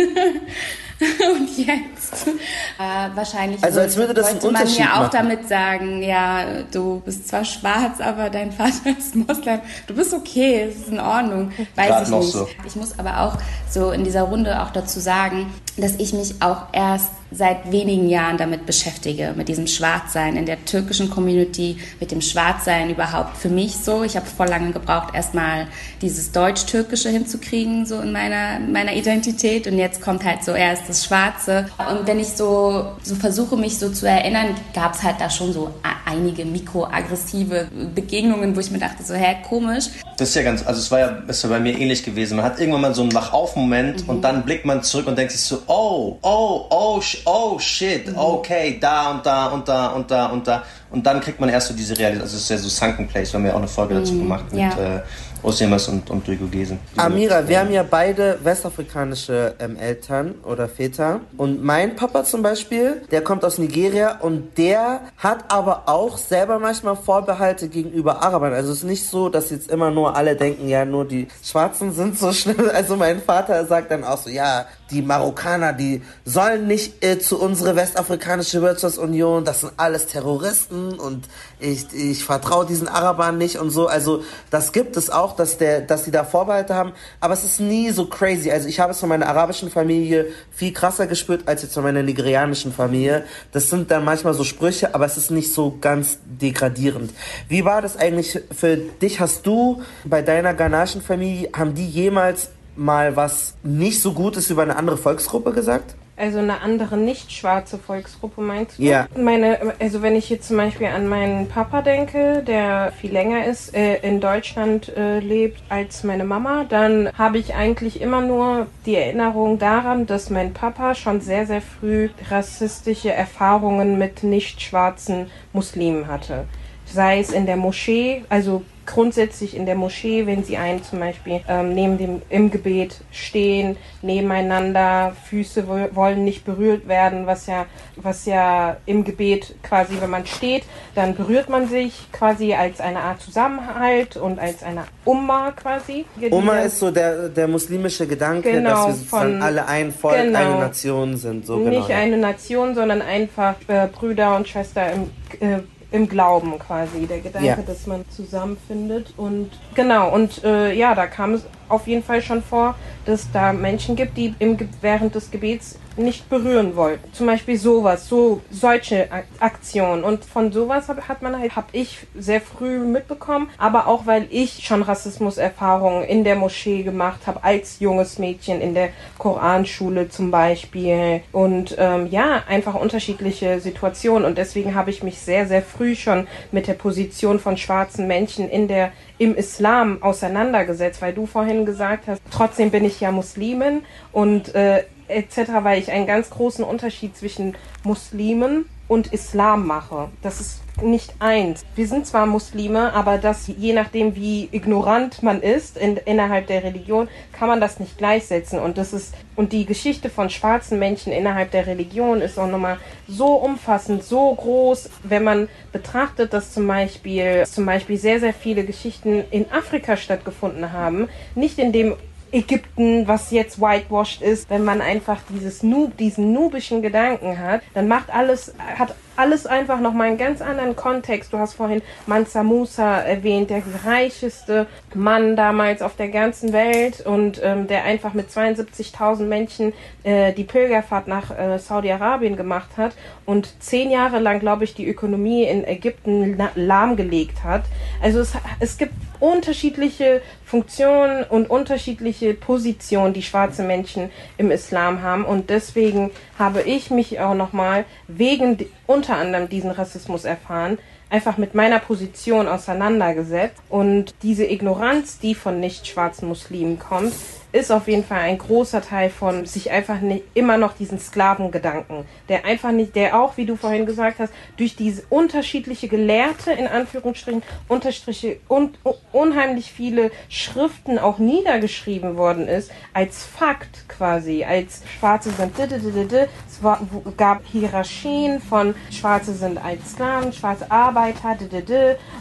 und jetzt äh, wahrscheinlich also als würde das wollte man ja auch machen. damit sagen, ja, du bist zwar schwarz, aber dein Vater ist Moslem. Du bist okay, es ist in Ordnung. Weiß Grad ich nicht. So. Ich muss aber auch so in dieser Runde auch dazu sagen, dass ich mich auch erst seit wenigen Jahren damit beschäftige, mit diesem Schwarzsein in der türkischen Community, mit dem Schwarzsein überhaupt für mich so. Ich habe voll lange gebraucht, erstmal dieses Deutsch-Türkische hinzukriegen, so in meiner, meiner Identität. Und jetzt kommt halt so erst das Schwarze. Und wenn ich so, so versuche, mich so zu erinnern, gab es halt da schon so einige mikroaggressive Begegnungen, wo ich mir dachte, so, hä, komisch. Das ist ja ganz, also es war ja, ist ja bei mir ähnlich gewesen. Man hat irgendwann mal so einen Wach-auf-Moment mhm. und dann blickt man zurück und denkt sich so, oh, oh, oh, oh shit, mhm. okay, da und da und da und da und da. Und dann kriegt man erst so diese Realität, also es ist ja so Sunken Place, wir haben ja auch eine Folge dazu mhm. gemacht ja. äh, Osemas und, und Duigo Gesen. Amira, wir haben ja beide westafrikanische ähm, Eltern oder Väter. Und mein Papa zum Beispiel, der kommt aus Nigeria und der hat aber auch selber manchmal Vorbehalte gegenüber Arabern. Also es ist nicht so, dass jetzt immer nur alle denken, ja, nur die Schwarzen sind so schlimm. Also mein Vater sagt dann auch so, ja, die Marokkaner, die sollen nicht äh, zu unserer westafrikanische Wirtschaftsunion, das sind alles Terroristen und ich, ich vertraue diesen Arabern nicht und so. Also das gibt es auch, dass, der, dass die da Vorbehalte haben, aber es ist nie so crazy. Also ich habe es von meiner arabischen Familie viel krasser gespürt als jetzt von meiner nigerianischen Familie. Das sind dann manchmal so Sprüche, aber es ist nicht so ganz degradierend. Wie war das eigentlich für dich? Hast du bei deiner ghanaischen Familie, haben die jemals mal was nicht so Gutes über eine andere Volksgruppe gesagt? Also eine andere nicht schwarze Volksgruppe meinst du? Ja. Meine, also wenn ich jetzt zum Beispiel an meinen Papa denke, der viel länger ist, äh, in Deutschland äh, lebt als meine Mama, dann habe ich eigentlich immer nur die Erinnerung daran, dass mein Papa schon sehr, sehr früh rassistische Erfahrungen mit nicht schwarzen Muslimen hatte. Sei es in der Moschee, also grundsätzlich in der Moschee, wenn sie einen zum Beispiel ähm, neben dem im Gebet stehen, nebeneinander, Füße wollen nicht berührt werden, was ja, was ja im Gebet quasi, wenn man steht, dann berührt man sich quasi als eine Art Zusammenhalt und als eine Umma quasi. Umma ist so der, der muslimische Gedanke, Genau, dass wir sozusagen von- alle ein Volk, genau. eine Nation sind. So nicht genau. eine Nation, sondern einfach äh, Brüder und Schwester im, äh, im Glauben quasi. Der Gedanke, Ja. dass man zusammenfindet. Und genau, und äh, ja, da kam es auf jeden Fall schon vor, dass da Menschen gibt, die im, während des Gebets nicht berühren wollten. Zum Beispiel sowas, so solche Ak- Aktionen. Und von sowas hat man halt, habe ich sehr früh mitbekommen, aber auch weil ich schon Rassismuserfahrungen in der Moschee gemacht habe, als junges Mädchen in der Koranschule zum Beispiel. Und ähm, ja, einfach unterschiedliche Situationen. Und deswegen habe ich mich sehr, sehr früh schon mit der Position von schwarzen Menschen in der im Islam auseinandergesetzt, weil du vorhin gesagt hast, trotzdem bin ich ja Muslimin und äh, etc., weil ich einen ganz großen Unterschied zwischen Muslimen und Islam mache. Das ist nicht eins. Wir sind zwar Muslime, aber das, je nachdem, wie ignorant man ist in, innerhalb der Religion, kann man das nicht gleichsetzen. Und das ist, und die Geschichte von schwarzen Menschen innerhalb der Religion ist auch nochmal so umfassend, so groß, wenn man betrachtet, dass zum Beispiel, zum Beispiel sehr, sehr viele Geschichten in Afrika stattgefunden haben, nicht in dem Ägypten, was jetzt whitewashed ist, wenn man einfach dieses Nub, diesen nubischen Gedanken hat, dann macht alles, hat alles einfach nochmal einen ganz anderen Kontext. Du hast vorhin Mansa Musa erwähnt, der reicheste Mann damals auf der ganzen Welt und ähm, der einfach mit 72.000 Menschen äh, die Pilgerfahrt nach äh, Saudi-Arabien gemacht hat und zehn Jahre lang, glaube ich, die Ökonomie in Ägypten la- lahmgelegt hat. Also es, es gibt unterschiedliche Funktionen und unterschiedliche Positionen, die schwarze Menschen im Islam haben. Und deswegen habe ich mich auch nochmal wegen unter anderem diesen Rassismus erfahren, einfach mit meiner Position auseinandergesetzt. Und diese Ignoranz, die von nicht schwarzen Muslimen kommt, ist auf jeden Fall ein großer Teil von sich einfach nicht immer noch diesen Sklavengedanken, der einfach nicht, der auch, wie du vorhin gesagt hast, durch diese unterschiedliche Gelehrte, in Anführungsstrichen, Unterstriche und unheimlich viele Schriften auch niedergeschrieben worden ist, als Fakt quasi, als Schwarze sind, es gab Hierarchien von Schwarze sind als Sklaven, schwarze Arbeiter,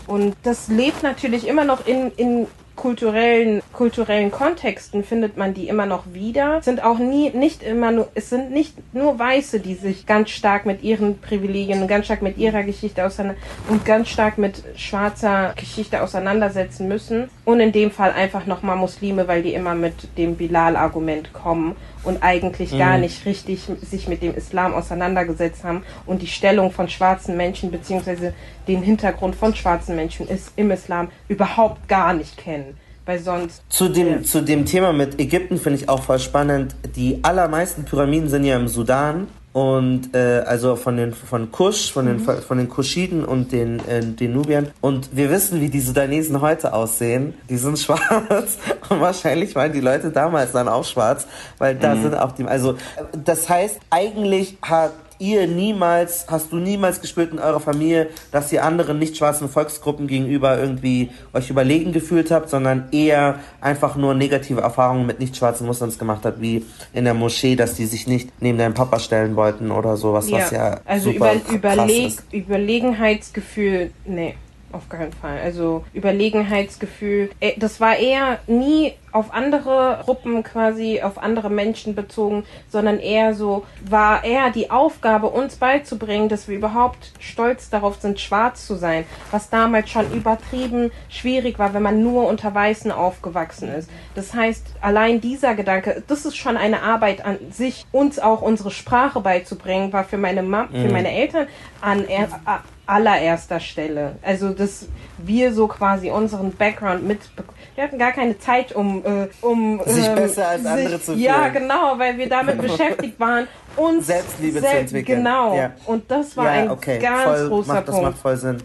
und das lebt natürlich immer noch in, in kulturellen, kulturellen Kontexten findet man die immer noch wieder. Es sind auch nie, nicht immer nur, es sind nicht nur Weiße, die sich ganz stark mit ihren Privilegien und ganz stark mit ihrer Geschichte auseinander und ganz stark mit schwarzer Geschichte auseinandersetzen müssen. Und in dem Fall einfach nochmal Muslime, weil die immer mit dem Bilal-Argument kommen und eigentlich gar Mhm. nicht richtig sich mit dem Islam auseinandergesetzt haben und die Stellung von schwarzen Menschen beziehungsweise den Hintergrund von schwarzen Menschen ist im Islam überhaupt gar nicht kennen. Weil sonst Zu dem, zu dem Thema mit Ägypten finde ich auch voll spannend. Die allermeisten Pyramiden sind ja im Sudan. Und äh, also von den von Kusch, von den Mhm. von den Kuschiden und den äh, den Nubiern. Und wir wissen, wie die Sudanesen heute aussehen. Die sind schwarz und wahrscheinlich waren die Leute damals dann auch schwarz, weil da Mhm. sind auch die. Also äh, das heißt, eigentlich hat ihr niemals, hast du niemals gespürt in eurer Familie, dass ihr anderen nicht schwarzen Volksgruppen gegenüber irgendwie euch überlegen gefühlt habt, sondern eher einfach nur negative Erfahrungen mit nicht schwarzen Muslims gemacht habt, wie in der Moschee, dass die sich nicht neben deinen Papa stellen wollten oder sowas, was ja also super über, überleg. Überlegenheitsgefühl, nee, auf keinen Fall. Also Überlegenheitsgefühl, äh, das war eher nie auf andere Gruppen quasi, auf andere Menschen bezogen, sondern eher so, war eher die Aufgabe, uns beizubringen, dass wir überhaupt stolz darauf sind, schwarz zu sein, was damals schon übertrieben schwierig war, wenn man nur unter Weißen aufgewachsen ist. Das heißt, allein dieser Gedanke, das ist schon eine Arbeit an sich, uns auch unsere Sprache beizubringen, war für meine für Mhm. meine Eltern an er, allererster Stelle. Also, dass wir so quasi unseren Background mitbekommen. Wir hatten gar keine Zeit, um um, äh, um Sich ähm, besser als sich, andere zu Ja, fühlen. genau, weil wir damit beschäftigt waren, uns Selbstliebe zu selbst- entwickeln. Genau. Ja. Und das war ein ganz voll, großer macht, Das Punkt. macht voll Sinn.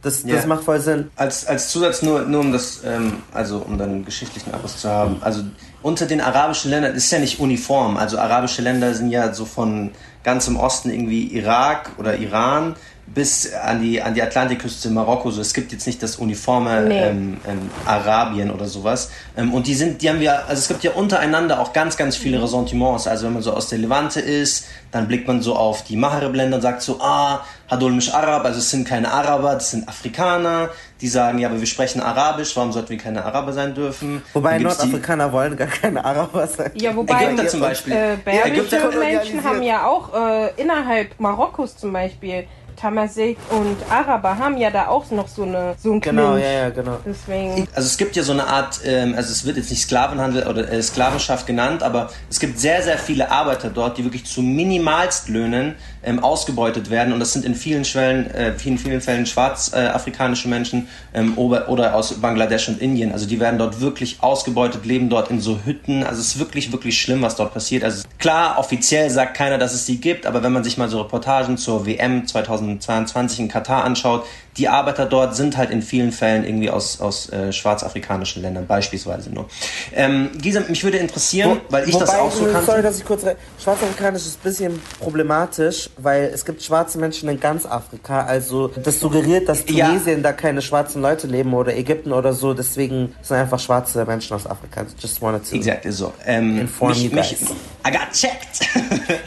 Das, das Ja. macht voll Sinn. Als, als Zusatz nur, nur um das, ähm, also um dann einen geschichtlichen Abriss zu haben. Also unter den arabischen Ländern ist ja nicht uniform. Also arabische Länder sind ja so von ganz im Osten irgendwie Irak oder Iran bis an die, an die Atlantikküste Marokko. So, es gibt jetzt nicht das uniforme Nee. ähm, ähm, Arabien oder sowas. Ähm, und die sind, die haben wir, also es gibt ja untereinander auch ganz, ganz viele Ressentiments. Also wenn man so aus der Levante ist, dann blickt man so auf die Maghreb-Länder und sagt so, ah, Hadol mich Arab, also es sind keine Araber, das sind Afrikaner. Die sagen, ja, aber wir sprechen Arabisch, warum sollten wir keine Araber sein dürfen? Wobei Nordafrikaner wollen gar keine Araber sein. Ja, wobei Ägypter zum Beispiel. äh, Ägypter Menschen haben ja auch äh, innerhalb Marokkos zum Beispiel Tamazight und Araber haben ja da auch noch so eine so ein Genau, Clinch. ja, ja, genau. Deswegen Also es gibt ja so eine Art, ähm, also es wird jetzt nicht Sklavenhandel oder äh, Sklavenschaft genannt, aber es gibt sehr, sehr viele Arbeiter dort, die wirklich zu Minimalstlöhnen ähm, ausgebeutet werden und das sind in vielen Schwellen, äh, vielen, vielen Fällen schwarzafrikanische Menschen ähm, oder, oder aus Bangladesch und Indien. Also die werden dort wirklich ausgebeutet, leben dort in so Hütten. Also es ist wirklich, wirklich schlimm, was dort passiert. Also klar, offiziell sagt keiner, dass es die gibt, aber wenn man sich mal so Reportagen zur WM 2022 in Katar anschaut, die Arbeiter dort sind halt in vielen Fällen irgendwie aus, aus äh, schwarzafrikanischen Ländern, beispielsweise nur. Ähm, Gisem, mich würde interessieren, weil ich das auch so äh, kannte. Sorry, dass ich kurz. Schwarzafrikanisch ist ein bisschen problematisch, weil es gibt schwarze Menschen in ganz Afrika. Also das suggeriert, dass Ja. Tunesien da keine schwarzen Leute leben oder Ägypten oder so. Deswegen sind einfach schwarze Menschen aus Afrika. Just wanted to. Exactly so. Ähm, Inform mich, you mich, guys. I got checked.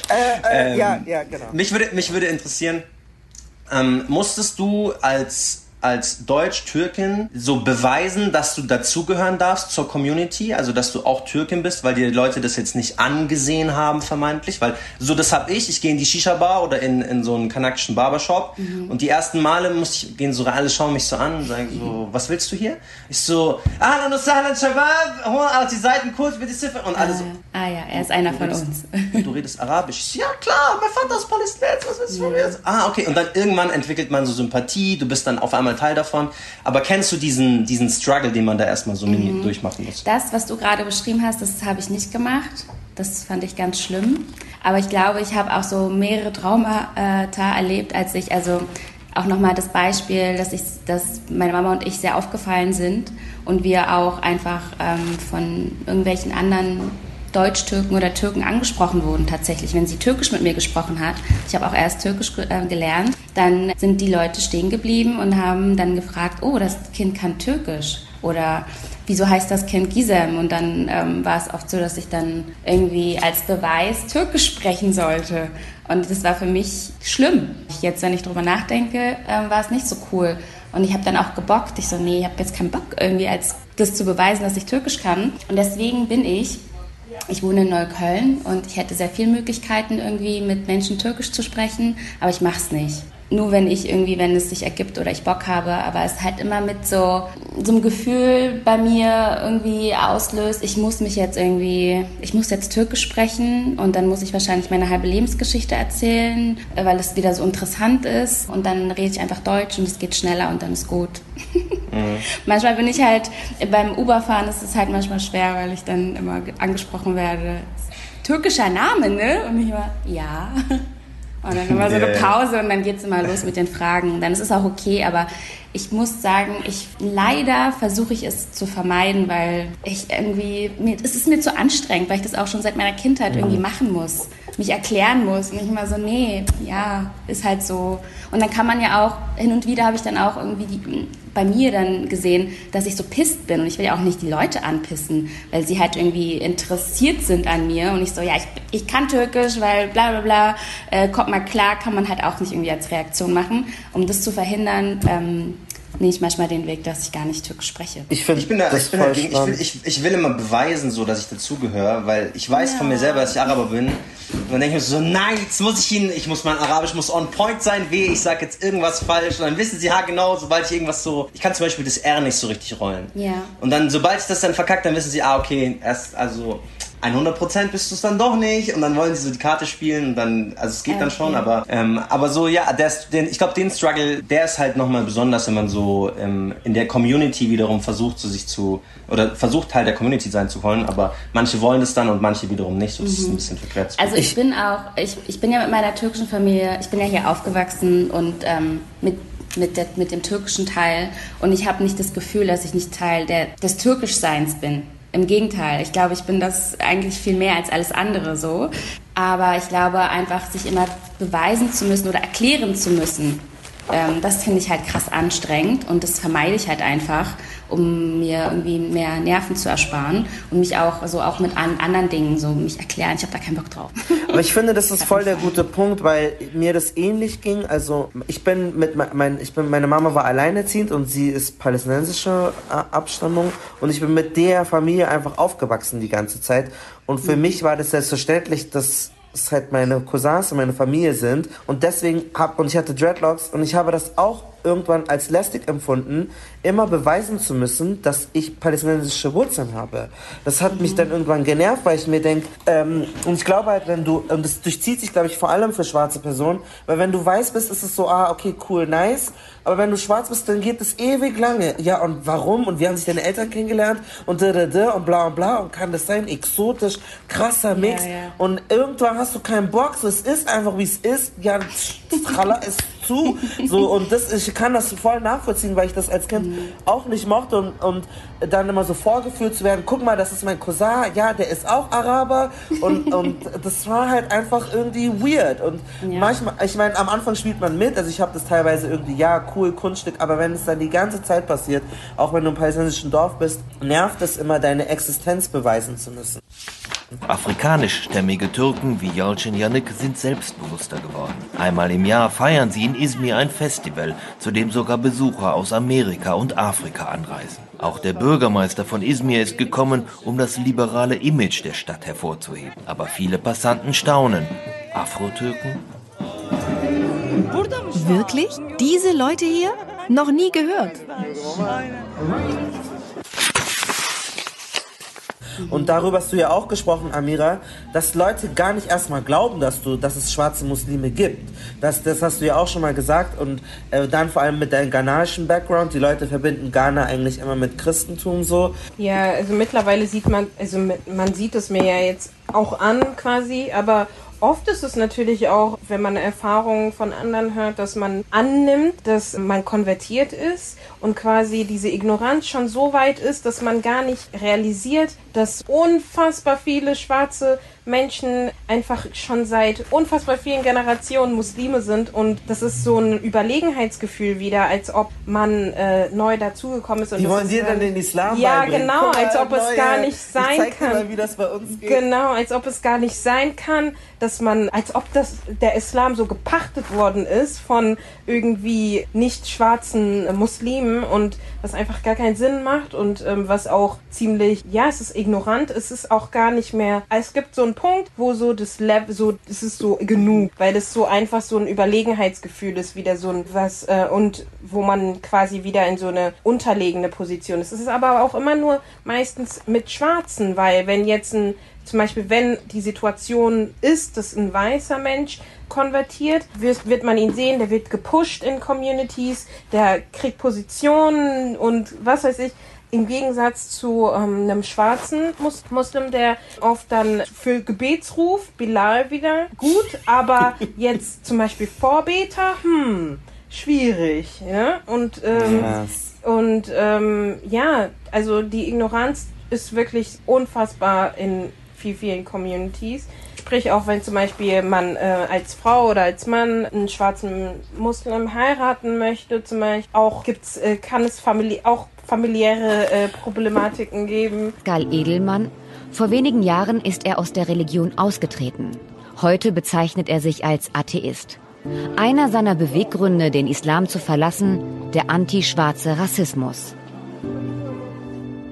Äh, Ähm, ja, ja, genau. Mich würde, mich würde interessieren, ähm, musstest du als, als Deutsch-Türkin so beweisen, dass du dazugehören darfst zur Community? Also, dass du auch Türkin bist, weil die Leute das jetzt nicht angesehen haben, vermeintlich? Weil, so das hab ich. Ich gehe in die Shisha-Bar oder in, in so einen kanakischen Barbershop und die ersten Male muss ich, gehen so alle schauen mich so an und sagen so, was willst du hier? Ich so, Ahlan Sahlan Shabab, hol die Seiten kurz, bitte Ziffer. Und alle so, Ah ja, er ist einer von redest- uns. Du redest Arabisch. Ich so, Ja, klar, mein Vater ist Palästinenser, was willst du von mir? Ah, okay. Und dann irgendwann entwickelt man so Sympathie, du bist dann auf einmal Teil davon. Aber kennst du diesen, diesen Struggle, den man da erstmal so mini durchmachen muss? Das, was du gerade beschrieben hast, das habe ich nicht gemacht. Das fand ich ganz schlimm. Aber ich glaube, ich habe auch so mehrere Traumata erlebt, als ich, also auch nochmal das Beispiel, dass, ich, dass meine Mama und ich sehr aufgefallen sind und wir auch einfach ähm, von irgendwelchen anderen Deutsch-Türken oder Türken angesprochen wurden tatsächlich. Wenn sie Türkisch mit mir gesprochen hat, ich habe auch erst Türkisch äh, gelernt, dann sind die Leute stehen geblieben und haben dann gefragt, oh, das Kind kann Türkisch. Oder wieso heißt das Kind Gisem? Und dann ähm, war es oft so, dass ich dann irgendwie als Beweis Türkisch sprechen sollte. Und das war für mich schlimm. Jetzt, wenn ich drüber nachdenke, ähm, war es nicht so cool. Und ich habe dann auch gebockt. Ich so, nee, ich habe jetzt keinen Bock irgendwie als das zu beweisen, dass ich Türkisch kann. Und deswegen bin ich ich wohne in Neukölln und ich hätte sehr viele Möglichkeiten, irgendwie mit Menschen Türkisch zu sprechen, aber ich mache es nicht. Nur wenn ich irgendwie, wenn es sich ergibt oder ich Bock habe, aber es halt immer mit so, so einem Gefühl bei mir irgendwie auslöst, ich muss mich jetzt irgendwie, ich muss jetzt Türkisch sprechen und dann muss ich wahrscheinlich meine halbe Lebensgeschichte erzählen, äh, weil es wieder so interessant ist und dann rede ich einfach Deutsch und es geht schneller und dann ist gut. Manchmal bin ich halt beim Uberfahren ist es halt manchmal schwer, weil ich dann immer ge- angesprochen werde. Türkischer Name, ne? Und ich immer, ja. Und dann immer so eine. Pause und dann geht's immer los mit den Fragen. Dann ist es auch okay, aber ich muss sagen, ich leider versuche ich es zu vermeiden, weil ich irgendwie, mir, es ist mir zu anstrengend, weil ich das auch schon seit meiner Kindheit irgendwie machen muss, mich erklären muss. Und ich immer so, nee, ja, ist halt so. Und dann kann man ja auch, hin und wieder habe ich dann auch irgendwie die, bei mir dann gesehen, dass ich so pisst bin und ich will ja auch nicht die Leute anpissen, weil sie halt irgendwie interessiert sind an mir und ich so, ja, ich, ich kann Türkisch, weil bla bla bla, äh, kommt mal klar, kann man halt auch nicht irgendwie als Reaktion machen. Um das zu verhindern, ähm, nehme ich manchmal den Weg, dass ich gar nicht Türkisch spreche. Ich finde Ich bin da, das ich bin voll dagegen. Ich will, ich, ich will immer beweisen, so, dass ich dazugehöre, weil ich weiß von mir selber, dass ich Araber bin. Und dann denke ich mir so, nein, jetzt muss ich ihn, ich muss mein Arabisch muss on point sein, weh, ich sag jetzt irgendwas falsch. Und dann wissen sie, ha, genau, sobald ich irgendwas so, ich kann zum Beispiel das R nicht so richtig rollen. Ja. Und dann, sobald ich das dann verkackt, dann wissen sie, ah, okay, erst, also, 100% bist du es dann doch nicht und dann wollen sie so die Karte spielen und dann, also es geht dann schon, aber, ähm, aber so, ja, der, den, ich glaube, den Struggle, der ist halt nochmal besonders, wenn man so ähm, in der Community wiederum versucht, so sich zu, oder versucht Teil der Community sein zu wollen, aber manche wollen es dann und manche wiederum nicht, so das ist ein bisschen verquert. Also ich bin auch, ich, ich bin ja mit meiner türkischen Familie, ich bin ja hier aufgewachsen und ähm, mit mit, der, mit dem türkischen Teil und ich habe nicht das Gefühl, dass ich nicht Teil der, des Türkischseins bin. Im Gegenteil, ich glaube, ich bin das eigentlich viel mehr als alles andere so. Aber ich glaube einfach, sich immer beweisen zu müssen oder erklären zu müssen, ähm, das finde ich halt krass anstrengend und das vermeide ich halt einfach, um mir irgendwie mehr Nerven zu ersparen und mich auch so auch mit an, anderen Dingen so mich erklären. Ich habe da keinen Bock drauf. Aber ich finde, das ist voll der gute Punkt, weil mir das ähnlich ging. Also ich bin mit mein, ich bin meine Mama war alleinerziehend und sie ist palästinensischer Abstammung und ich bin mit der Familie einfach aufgewachsen die ganze Zeit und für mhm. mich war das selbstverständlich, dass es halt meine Cousins und meine Familie sind. Und deswegen hab und ich hatte Dreadlocks und ich habe das auch irgendwann als lästig empfunden, immer beweisen zu müssen, dass ich palästinensische Wurzeln habe. Das hat mhm. mich dann irgendwann genervt, weil ich mir denke, ähm, und ich glaube halt, wenn du, und das durchzieht sich, glaube ich, vor allem für schwarze Personen, weil wenn du weiß bist, ist es so, ah, okay, cool, nice, aber wenn du schwarz bist, dann geht es ewig lange. Ja, und warum? Und wie haben sich deine Eltern kennengelernt? Und da, da, da, und bla, und bla, und kann das sein? Exotisch, krasser Mix. Ja, ja. Und irgendwann hast du keinen Bock, so, es ist einfach, wie es ist. Ja, Tralla ist zu. So, und das, ich kann das voll nachvollziehen, weil ich das als Kind mhm. auch nicht mochte und, und dann immer so vorgeführt zu werden, guck mal, das ist mein Cousin, ja, der ist auch Araber und, und das war halt einfach irgendwie weird und ja. manchmal, ich meine, am Anfang spielt man mit, also ich habe das teilweise irgendwie, ja, cool, Kunststück, aber wenn es dann die ganze Zeit passiert, auch wenn du im palästinensischen Dorf bist, nervt es immer, deine Existenz beweisen zu müssen. Afrikanischstämmige Türken wie Yalcin Yannick sind selbstbewusster geworden. Einmal im Jahr feiern sie in Izmir ein Festival, zu dem sogar Besucher aus Amerika und Afrika anreisen. Auch der Bürgermeister von Izmir ist gekommen, um das liberale Image der Stadt hervorzuheben. Aber viele Passanten staunen. Afro-Türken? Wirklich? Diese Leute hier? Noch nie gehört. Und darüber hast du ja auch gesprochen, Amira, dass Leute gar nicht erstmal glauben, dass du, dass es schwarze Muslime gibt. Das, das hast du ja auch schon mal gesagt. Und äh, dann vor allem mit deinem ghanaischen Background. Die Leute verbinden Ghana eigentlich immer mit Christentum so. Ja, also mittlerweile sieht man, also man sieht es mir ja jetzt auch an quasi, aber Oft ist es natürlich auch, wenn man Erfahrungen von anderen hört, dass man annimmt, dass man konvertiert ist und quasi diese Ignoranz schon so weit ist, dass man gar nicht realisiert, dass unfassbar viele schwarze Menschen einfach schon seit unfassbar vielen Generationen Muslime sind und das ist so ein Überlegenheitsgefühl wieder, als ob man äh, neu dazugekommen ist. Und Die wollen dir dann den Islam Ja, genau, mal, als ob es gar nicht sein ich kann. Mal, wie das bei uns geht. Genau, als ob es gar nicht sein kann, dass man, als ob das der Islam so gepachtet worden ist von irgendwie nicht schwarzen Muslimen und was einfach gar keinen Sinn macht und ähm, was auch ziemlich, ja, es ist ignorant, es ist auch gar nicht mehr. Es gibt so einen Punkt, wo so das Level, so, es ist so genug, weil das so einfach so ein Überlegenheitsgefühl ist, wieder so ein was, äh, und wo man quasi wieder in so eine unterlegene Position ist. Es ist aber auch immer nur meistens mit Schwarzen, weil wenn jetzt ein zum Beispiel, wenn die Situation ist, dass ein weißer Mensch konvertiert, wird, wird man ihn sehen, der wird gepusht in Communities, der kriegt Positionen und was weiß ich. Im Gegensatz zu ähm, einem schwarzen Mus Muslim, der oft dann für Gebetsruf, Bilal wieder, gut, aber jetzt zum Beispiel Vorbeter, hm, schwierig. Ja? Und, ähm, yes. und ähm, ja, also die Ignoranz ist wirklich unfassbar in viel, vielen Communities. Sprich, auch wenn zum Beispiel man äh, als Frau oder als Mann einen schwarzen Muslim heiraten möchte, zum Beispiel, auch gibt's, äh, kann es famili auch familiäre äh, Problematiken geben. Gal Edelmann. Vor wenigen Jahren ist er aus der Religion ausgetreten. Heute bezeichnet er sich als Atheist. Einer seiner Beweggründe, den Islam zu verlassen, der antischwarze Rassismus.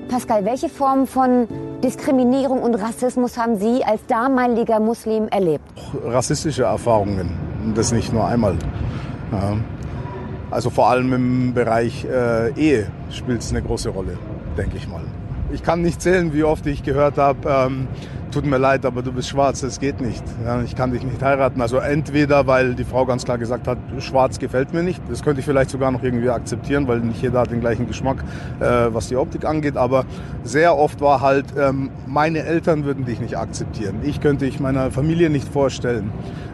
Pascal, welche Form von Diskriminierung und Rassismus haben Sie als damaliger Muslim erlebt? Rassistische Erfahrungen, das nicht nur einmal. Also vor allem im Bereich äh, Ehe spielt es eine große Rolle, denke ich mal. Ich kann nicht zählen, wie oft ich gehört habe, ähm, tut mir leid, aber du bist schwarz, das geht nicht. Ja, ich kann dich nicht heiraten. Also entweder, weil die Frau ganz klar gesagt hat, schwarz gefällt mir nicht. Das könnte ich vielleicht sogar noch irgendwie akzeptieren, weil nicht jeder hat den gleichen Geschmack, äh, was die Optik angeht. Aber sehr oft war halt, ähm, meine Eltern würden dich nicht akzeptieren. Ich könnte ich meiner Familie nicht vorstellen.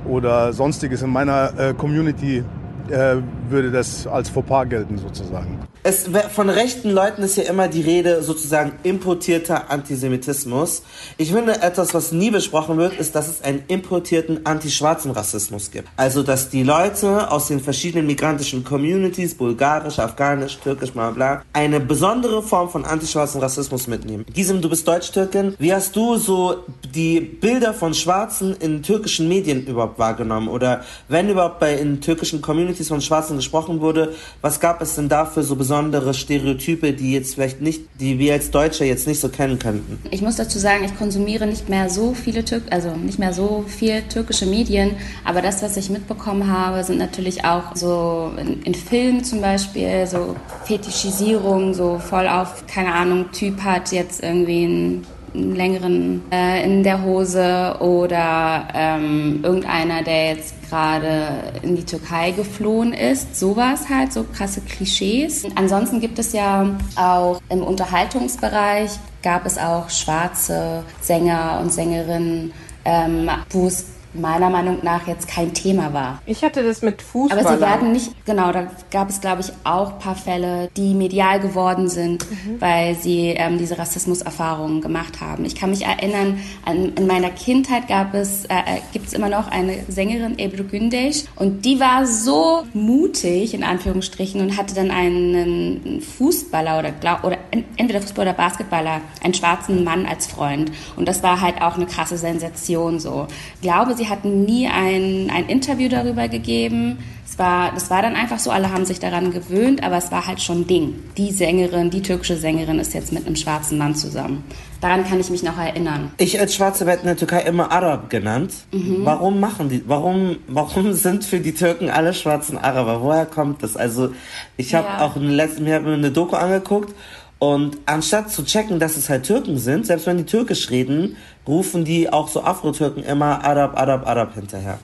Oder sonstiges in meiner äh, Community äh, würde das als Fauxpas gelten sozusagen. Es, von rechten Leuten ist ja immer die Rede sozusagen importierter Antisemitismus. Ich finde, etwas, was nie besprochen wird, ist, dass es einen importierten antischwarzen Rassismus gibt. Also, dass die Leute aus den verschiedenen migrantischen Communities, bulgarisch, afghanisch, türkisch, bla bla, eine besondere Form von antischwarzen Rassismus mitnehmen. Gisem, du bist Deutsch-Türkin. Wie hast du so die Bilder von Schwarzen in türkischen Medien überhaupt wahrgenommen? Oder wenn überhaupt bei in türkischen Communities von Schwarzen gesprochen wurde, was gab es denn da für so besondere besondere Stereotype, die jetzt vielleicht nicht, die wir als Deutsche jetzt nicht so kennen könnten? Ich muss dazu sagen, ich konsumiere nicht mehr so viele Türk also nicht mehr so viel türkische Medien, aber das, was ich mitbekommen habe, sind natürlich auch so in, in Filmen zum Beispiel so Fetischisierung, so voll auf keine Ahnung Typ hat jetzt irgendwie ein längeren äh, in der Hose oder ähm, irgendeiner, der jetzt gerade in die Türkei geflohen ist. Sowas halt, so krasse Klischees. Ansonsten gibt es ja auch im Unterhaltungsbereich gab es auch schwarze Sänger und Sängerinnen, ähm, wo es meiner Meinung nach jetzt kein Thema war. Ich hatte das mit Fußball. Aber sie werden nicht, genau, da gab es, glaube ich, auch ein paar Fälle, die medial geworden sind, mhm. weil sie ähm, diese Rassismuserfahrungen gemacht haben. Ich kann mich erinnern, an, in meiner Kindheit gab es, äh, äh gibt es immer noch eine Sängerin, Ebru Gündeş, und die war so mutig, in Anführungsstrichen, und hatte dann einen Fußballer oder, oder entweder Fußballer oder Basketballer, einen schwarzen Mann als Freund. Und das war halt auch eine krasse Sensation so. Ich glaube, sie sie hatten nie ein, ein Interview darüber gegeben. Es war, das war dann einfach so, alle haben sich daran gewöhnt, aber es war halt schon Ding. Die Sängerin, die türkische Sängerin ist jetzt mit einem schwarzen Mann zusammen. Daran kann ich mich noch erinnern. Ich als Schwarze werde in der Türkei immer Arab genannt. Mhm. Warum machen die, warum, warum sind für die Türken alle schwarzen Araber? Woher kommt das? Also, ich habe ja. auch in letzten, mir eine Doku angeguckt und anstatt zu checken, dass es halt Türken sind, selbst wenn die türkisch reden, rufen die auch so Afro-Türken immer Arab, Arab, Arab hinterher.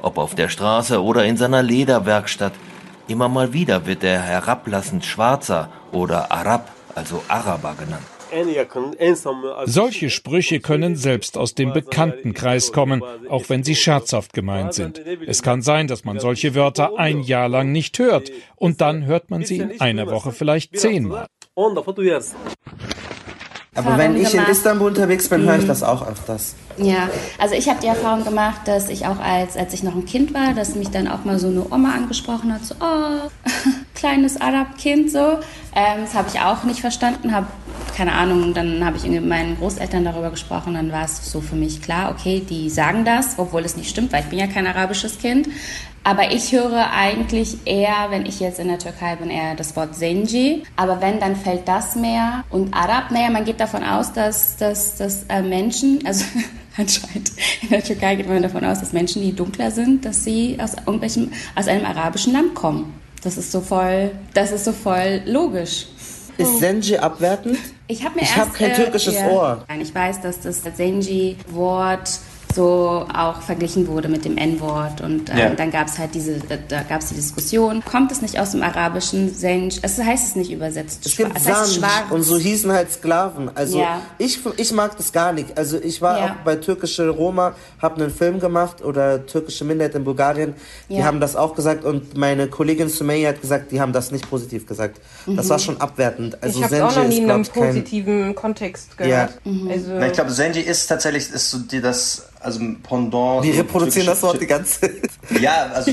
Ob auf der Straße oder in seiner Lederwerkstatt, immer mal wieder wird er herablassend Schwarzer oder Arab, also Araber genannt. Solche Sprüche können selbst aus dem Bekanntenkreis kommen, auch wenn sie scherzhaft gemeint sind. Es kann sein, dass man solche Wörter ein Jahr lang nicht hört und dann hört man sie in einer Woche vielleicht zehnmal. Aber wenn ich gemacht. in Istanbul unterwegs bin, höre ich mhm. das auch öfters. Ja, also ich habe die Erfahrung gemacht, dass ich auch als, als ich noch ein Kind war, dass mich dann auch mal so eine Oma angesprochen hat, so, oh, kleines Arab-Kind, so. Ähm, das habe ich auch nicht verstanden, habe keine Ahnung, dann habe ich mit meinen Großeltern darüber gesprochen, dann war es so für mich klar, okay, die sagen das, obwohl es nicht stimmt, weil ich bin ja kein arabisches Kind. Aber ich höre eigentlich eher, wenn ich jetzt in der Türkei bin, eher das Wort Zenji. Aber wenn, dann fällt das mehr. Und Arab, naja, man geht davon aus, dass, dass, dass äh, Menschen, also anscheinend in der Türkei geht man davon aus, dass Menschen, die dunkler sind, dass sie aus irgendwelchem, aus einem arabischen Land kommen. Das ist so voll, das ist so voll logisch. Ist Zenji abwertend? Ich habe mir ich habe kein äh, türkisches ja, Ohr. Ich weiß, dass das Zenji-Wort so auch verglichen wurde mit dem N-Wort. Und ähm, ja. dann gab es halt diese, da, da gab es die Diskussion, kommt es nicht aus dem arabischen Senj? Es heißt es nicht übersetzt. Es gibt es heißt schwarz. und so hießen halt Sklaven. Also ja. ich, ich mag das gar nicht. Also ich war ja. auch bei türkische Roma, habe einen Film gemacht oder türkische Minderheit in Bulgarien. Die haben das auch gesagt und meine Kollegin Sumaya hat gesagt, die haben das nicht positiv gesagt. Mhm. Das war schon abwertend. Also ich habe auch noch nie in einem positiven kein... Kontext gehört. Mhm. Also Na, ich glaube, Senji ist tatsächlich ist so die, das also Pendant. Wir reproduzieren das Wort die ganze Zeit. Ja, also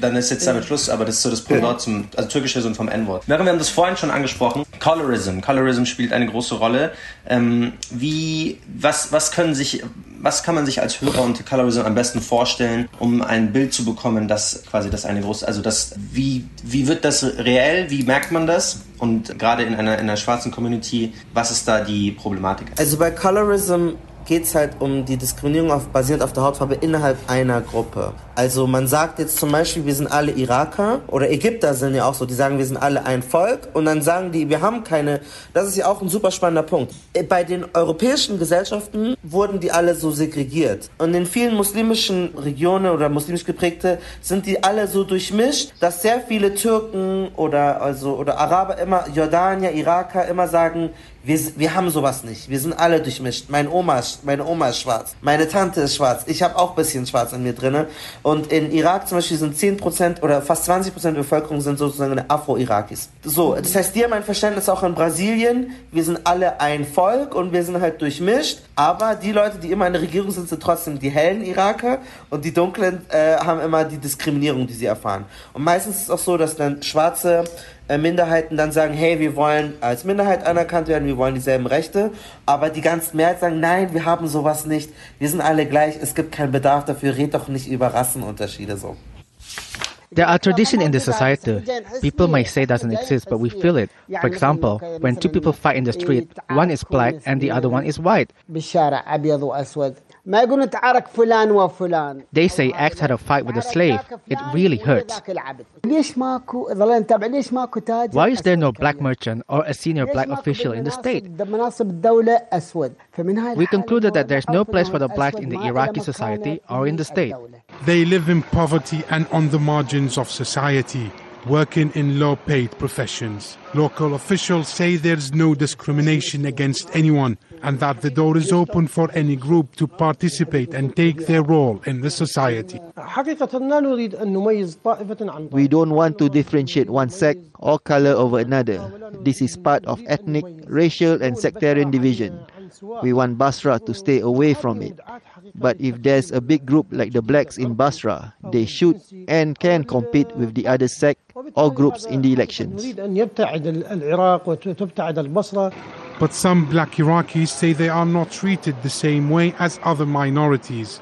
dann ist jetzt damit Schluss, aber das ist so das Pendant ja. zum, also türkische Version vom N-Wort. Wir haben das vorhin schon angesprochen. Colorism. Colorism spielt eine große Rolle. Ähm, wie, was, was können sich, was kann man sich als Hörer unter Colorism am besten vorstellen, um ein Bild zu bekommen, dass quasi das eine große, also das, wie, wie wird das reell? Wie merkt man das? Und gerade in einer, in einer schwarzen Community, was ist da die Problematik? Also bei Colorism geht es halt um die Diskriminierung auf, basierend auf der Hautfarbe innerhalb einer Gruppe. Also man sagt jetzt zum Beispiel, wir sind alle Iraker oder Ägypter sind ja auch so, die sagen, wir sind alle ein Volk und dann sagen die, wir haben keine, das ist ja auch ein super spannender Punkt. Bei den europäischen Gesellschaften wurden die alle so segregiert und in vielen muslimischen Regionen oder muslimisch geprägte sind die alle so durchmischt, dass sehr viele Türken oder also oder Araber immer Jordanier, Iraker immer sagen, wir, wir haben sowas nicht. Wir sind alle durchmischt. Mein Oma, meine Oma ist schwarz. Meine Tante ist schwarz. Ich habe auch ein bisschen schwarz in mir drin. Und in Irak zum Beispiel sind 10% oder fast 20% der Bevölkerung sind sozusagen Afro-Irakis. So, das heißt, die haben ein Verständnis auch in Brasilien. Wir sind alle ein Volk und wir sind halt durchmischt. Aber die Leute, die immer in der Regierung sind, sind trotzdem die hellen Iraker und die dunklen äh, haben immer die Diskriminierung, die sie erfahren. Und meistens ist es auch so, dass dann schwarze äh, Minderheiten dann sagen, hey, wir wollen als Minderheit anerkannt werden, wir wollen dieselben Rechte, aber die ganzen Mehrheit sagen, nein, wir haben sowas nicht, wir sind alle gleich, es gibt keinen Bedarf dafür, red doch nicht über Rassenunterschiede so. There are traditions in the society. People may say doesn't exist, but we feel it. For example, when two people fight in the street, one is black and the other one is white. They say X had a fight with a slave. It really hurts. Why is there no black merchant or a senior black official in the state? We concluded that there's no place for the blacks in the Iraqi society or in the state. They live in poverty and on the margins of society working in low paid professions. Local officials say there's no discrimination against anyone and that the door is open for any group to participate and take their role in the society. We don't want to differentiate one sect or color over another. This is part of ethnic, racial, and sectarian division. We want Basra to stay away from it. But if there's a big group like the blacks in Basra, they should and can compete with the other sect or groups in the elections. But some black Iraqis say they are not treated the same way as other minorities.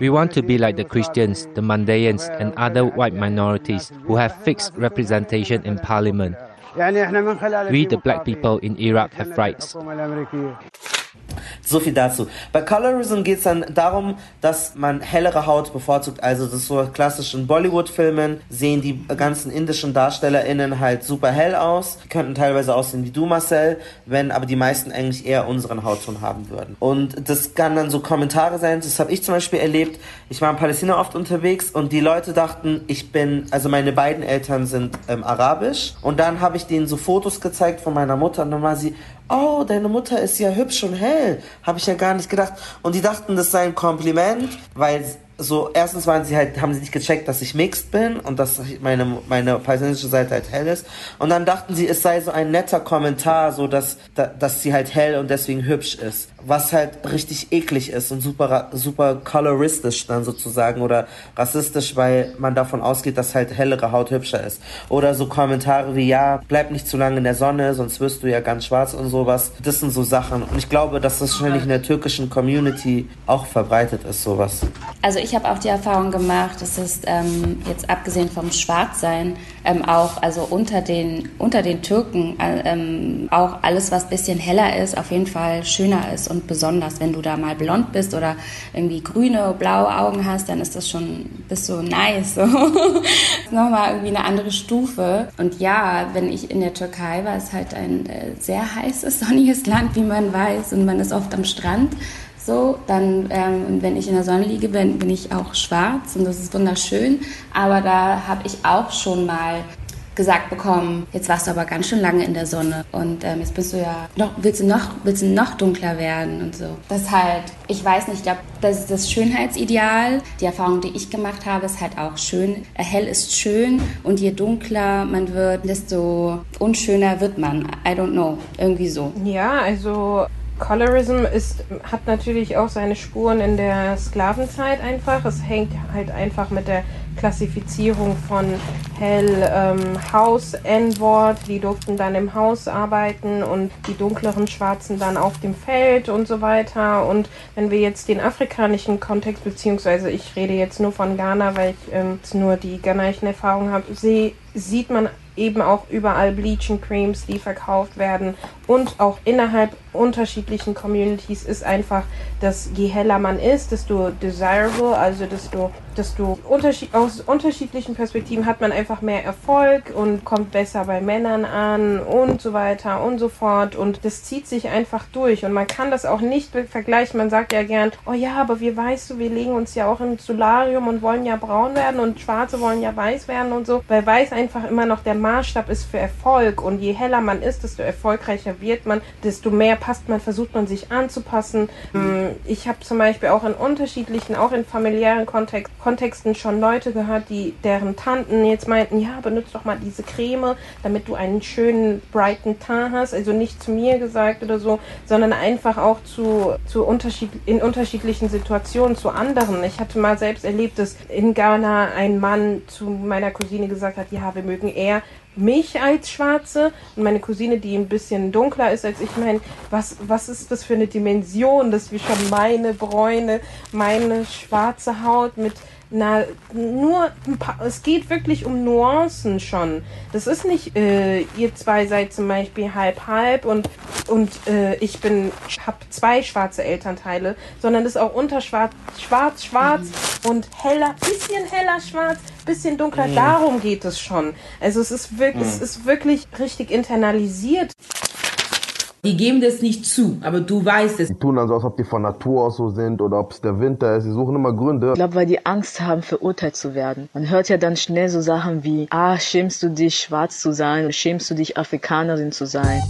We want to be like the Christians, the Mandaeans, and other white minorities who have fixed representation in parliament. We, the black people in Iraq, have rights. So viel dazu. Bei Colorism geht es dann darum, dass man hellere Haut bevorzugt. Also das ist so klassisch in Bollywood-Filmen sehen die ganzen indischen DarstellerInnen halt super hell aus. Die könnten teilweise aussehen wie du, Marcel, wenn aber die meisten eigentlich eher unseren Hautton haben würden. Und das kann dann so Kommentare sein. Das habe ich zum Beispiel erlebt. Ich war in Palästina oft unterwegs und die Leute dachten, ich bin, also meine beiden Eltern sind ähm, arabisch. Und dann habe ich denen so Fotos gezeigt von meiner Mutter und dann war sie, oh, deine Mutter ist ja hübsch und hell. Habe ich ja gar nicht gedacht. Und die dachten, das sei ein Kompliment, weil so, erstens waren sie halt, haben sie nicht gecheckt, dass ich mixed bin und dass meine, meine palästinensische Seite halt hell ist. Und dann dachten sie, es sei so ein netter Kommentar, so dass, dass sie halt hell und deswegen hübsch ist. Was halt richtig eklig ist und super, super coloristisch dann sozusagen oder rassistisch, weil man davon ausgeht, dass halt hellere Haut hübscher ist. Oder so Kommentare wie, ja, bleib nicht zu lange in der Sonne, sonst wirst du ja ganz schwarz und sowas. Das sind so Sachen. Und ich glaube, dass das wahrscheinlich in der türkischen Community auch verbreitet ist, sowas. Also ich habe auch die Erfahrung gemacht, dass es ähm, jetzt abgesehen vom Schwarzsein ähm, auch also unter den unter den Türken äh, ähm, auch alles was bisschen heller ist auf jeden Fall schöner ist und besonders wenn du da mal blond bist oder irgendwie grüne blaue Augen hast dann ist das schon bist so nice so. Nochmal irgendwie eine andere Stufe. Und ja wenn ich in der Türkei war ist halt ein äh, sehr heißes sonniges Land wie man weiß und man ist oft am Strand so, dann, ähm, wenn ich in der Sonne liege, bin, bin ich auch schwarz und das ist wunderschön. Aber da habe ich auch schon mal gesagt bekommen, jetzt warst du aber ganz schön lange in der Sonne und ähm, jetzt bist du ja noch, willst du noch, willst du noch dunkler werden und so. Das halt, ich weiß nicht, ich glaube, das ist das Schönheitsideal. Die Erfahrung, die ich gemacht habe, ist halt auch schön. Hell ist schön und je dunkler man wird, desto unschöner wird man. I don't know, irgendwie so. Ja, also Colorism ist, hat natürlich auch seine Spuren in der Sklavenzeit einfach. Es hängt halt einfach mit der Klassifizierung von hell ähm, Haus N-Wort, die durften dann im Haus arbeiten und die dunkleren Schwarzen dann auf dem Feld und so weiter. Und wenn wir jetzt den afrikanischen Kontext, beziehungsweise ich rede jetzt nur von Ghana, weil ich ähm, nur die ghanaischen Erfahrungen habe, sehe, sieht man eben auch überall Bleaching Creams, die verkauft werden und auch innerhalb unterschiedlichen Communities ist einfach, dass je heller man ist, desto desirable, also desto, desto unterschied aus unterschiedlichen Perspektiven hat man einfach mehr Erfolg und kommt besser bei Männern an und so weiter und so fort. Und das zieht sich einfach durch. Und man kann das auch nicht vergleichen. Man sagt ja gern, oh ja, aber wie weißt du, wir legen uns ja auch ins Solarium und wollen ja braun werden und Schwarze wollen ja weiß werden und so, weil weiß einfach immer noch der Maßstab ist für Erfolg. Und je heller man ist, desto erfolgreicher wird man, desto mehr passt man, versucht man sich anzupassen. Mm, ich habe zum Beispiel auch in unterschiedlichen, auch in familiären Kontext, Kontexten schon Leute gehört, die deren Tanten jetzt meinten, ja, benutzt doch mal diese Creme, damit du einen schönen, brighten Teint hast. Also nicht zu mir gesagt oder so, sondern einfach auch zu, zu unterschied, in unterschiedlichen Situationen zu anderen. Ich hatte mal selbst erlebt, dass in Ghana ein Mann zu meiner Cousine gesagt hat, ja, wir mögen eher mich als Schwarze und meine Cousine, die ein bisschen dunkler ist als ich. meine, was, was ist das für eine Dimension, dass wir schon meine Bräune, meine schwarze Haut mit na, nur ein paar, es geht wirklich um Nuancen schon. Das ist nicht, äh, ihr zwei seid zum Beispiel halb halb und, und äh, ich bin, hab zwei schwarze Elternteile, sondern das ist auch unterschwarz, schwarz, schwarz mhm. und heller, bisschen heller schwarz, bisschen dunkler. Mhm. Darum geht es schon. Also es ist wirklich, mhm. es ist wirklich richtig internalisiert. Die geben das nicht zu, aber du weißt es. Die tun dann so, als ob die von Natur aus so sind oder ob es der Winter ist. Sie suchen immer Gründe. Ich glaube, weil die Angst haben, verurteilt zu werden. Man hört ja dann schnell so Sachen wie, ah, schämst du dich, schwarz zu sein, schämst du dich, Afrikanerin zu sein.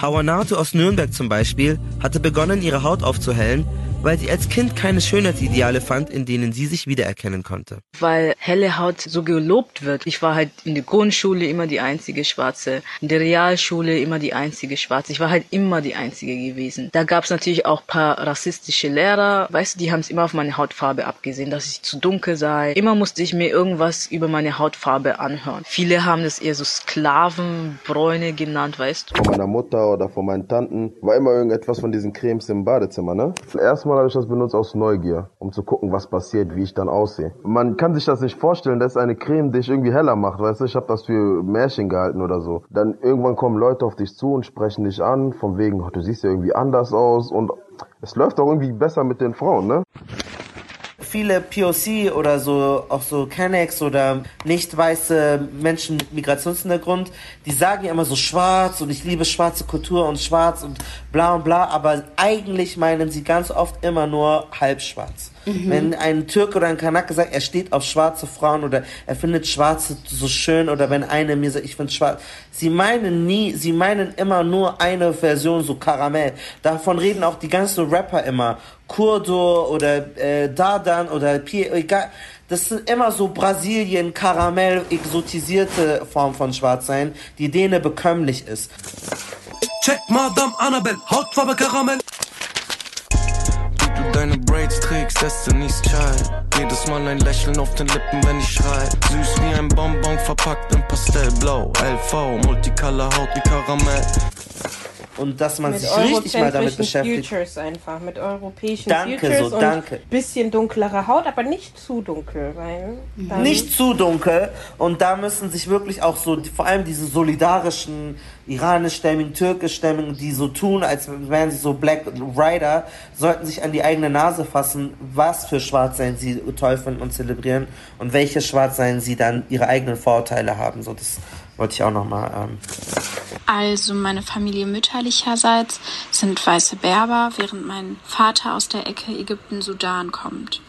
Hawanato aus Nürnberg zum Beispiel hatte begonnen, ihre Haut aufzuhellen, weil sie als Kind keine Schönheitsideale fand, in denen sie sich wiedererkennen konnte. Weil helle Haut so gelobt wird. Ich war halt in der Grundschule immer die einzige Schwarze, in der Realschule immer die einzige Schwarze. Ich war halt immer die einzige gewesen. Da gab es natürlich auch paar rassistische Lehrer, weißt du, die haben es immer auf meine Hautfarbe abgesehen, dass ich zu dunkel sei. Immer musste ich mir irgendwas über meine Hautfarbe anhören. Viele haben das eher so Sklavenbräune genannt, weißt du. Von meiner Mutter oder von meinen Tanten war immer irgendetwas von diesen Cremes im Badezimmer, ne? Erstmal Mal habe ich das benutzt aus Neugier, um zu gucken, was passiert, wie ich dann aussehe. Man kann sich das nicht vorstellen, das ist eine Creme, dich irgendwie heller macht, weißt du? Ich habe das für Märchen gehalten oder so. Dann irgendwann kommen Leute auf dich zu und sprechen dich an, von wegen, du siehst ja irgendwie anders aus und es läuft auch irgendwie besser mit den Frauen, ne? Viele POC oder so, auch so Kennex oder nicht weiße Menschen mit Migrationshintergrund, die sagen ja immer so schwarz und ich liebe schwarze Kultur und schwarz und bla und bla, aber eigentlich meinen sie ganz oft immer nur halb schwarz. Mhm. Wenn ein Türk oder ein Kanake sagt, er steht auf schwarze Frauen oder er findet Schwarze so schön oder wenn eine mir sagt, ich finde schwarz, sie meinen nie, sie meinen immer nur eine Version, so Karamell. Davon reden auch die ganzen Rapper immer. Kurdo oder äh, Dardan oder Pierre, egal. Das sind immer so Brasilien, Karamell, exotisierte Form von Schwarzsein, die denen bekömmlich ist. Check Madame Annabelle, Hautfarbe Karamell deine Braids trägst, Destiny's Child. Jedes Mal ein Lächeln auf den Lippen, wenn ich schrei. Süß wie ein Bonbon verpackt in Pastellblau. LV, Multicolor Haut wie Karamell und dass man mit sich richtig mal damit beschäftigt. Futures einfach, mit europäischen danke, Futures so, danke. und bisschen dunklere Haut, aber nicht zu dunkel, weil nicht zu dunkel und da müssen sich wirklich auch so vor allem diese solidarischen iranischstämmigen, türkischstämmigen, die so tun, als wären sie so Black Rider, sollten sich an die eigene Nase fassen, was für Schwarzsein sie toll finden und zelebrieren und welche Schwarzsein sie dann ihre eigenen Vorurteile haben. So das wollte ich auch nochmal. Ähm also meine Familie mütterlicherseits sind weiße Berber, während mein Vater aus der Ecke Ägypten-Sudan kommt.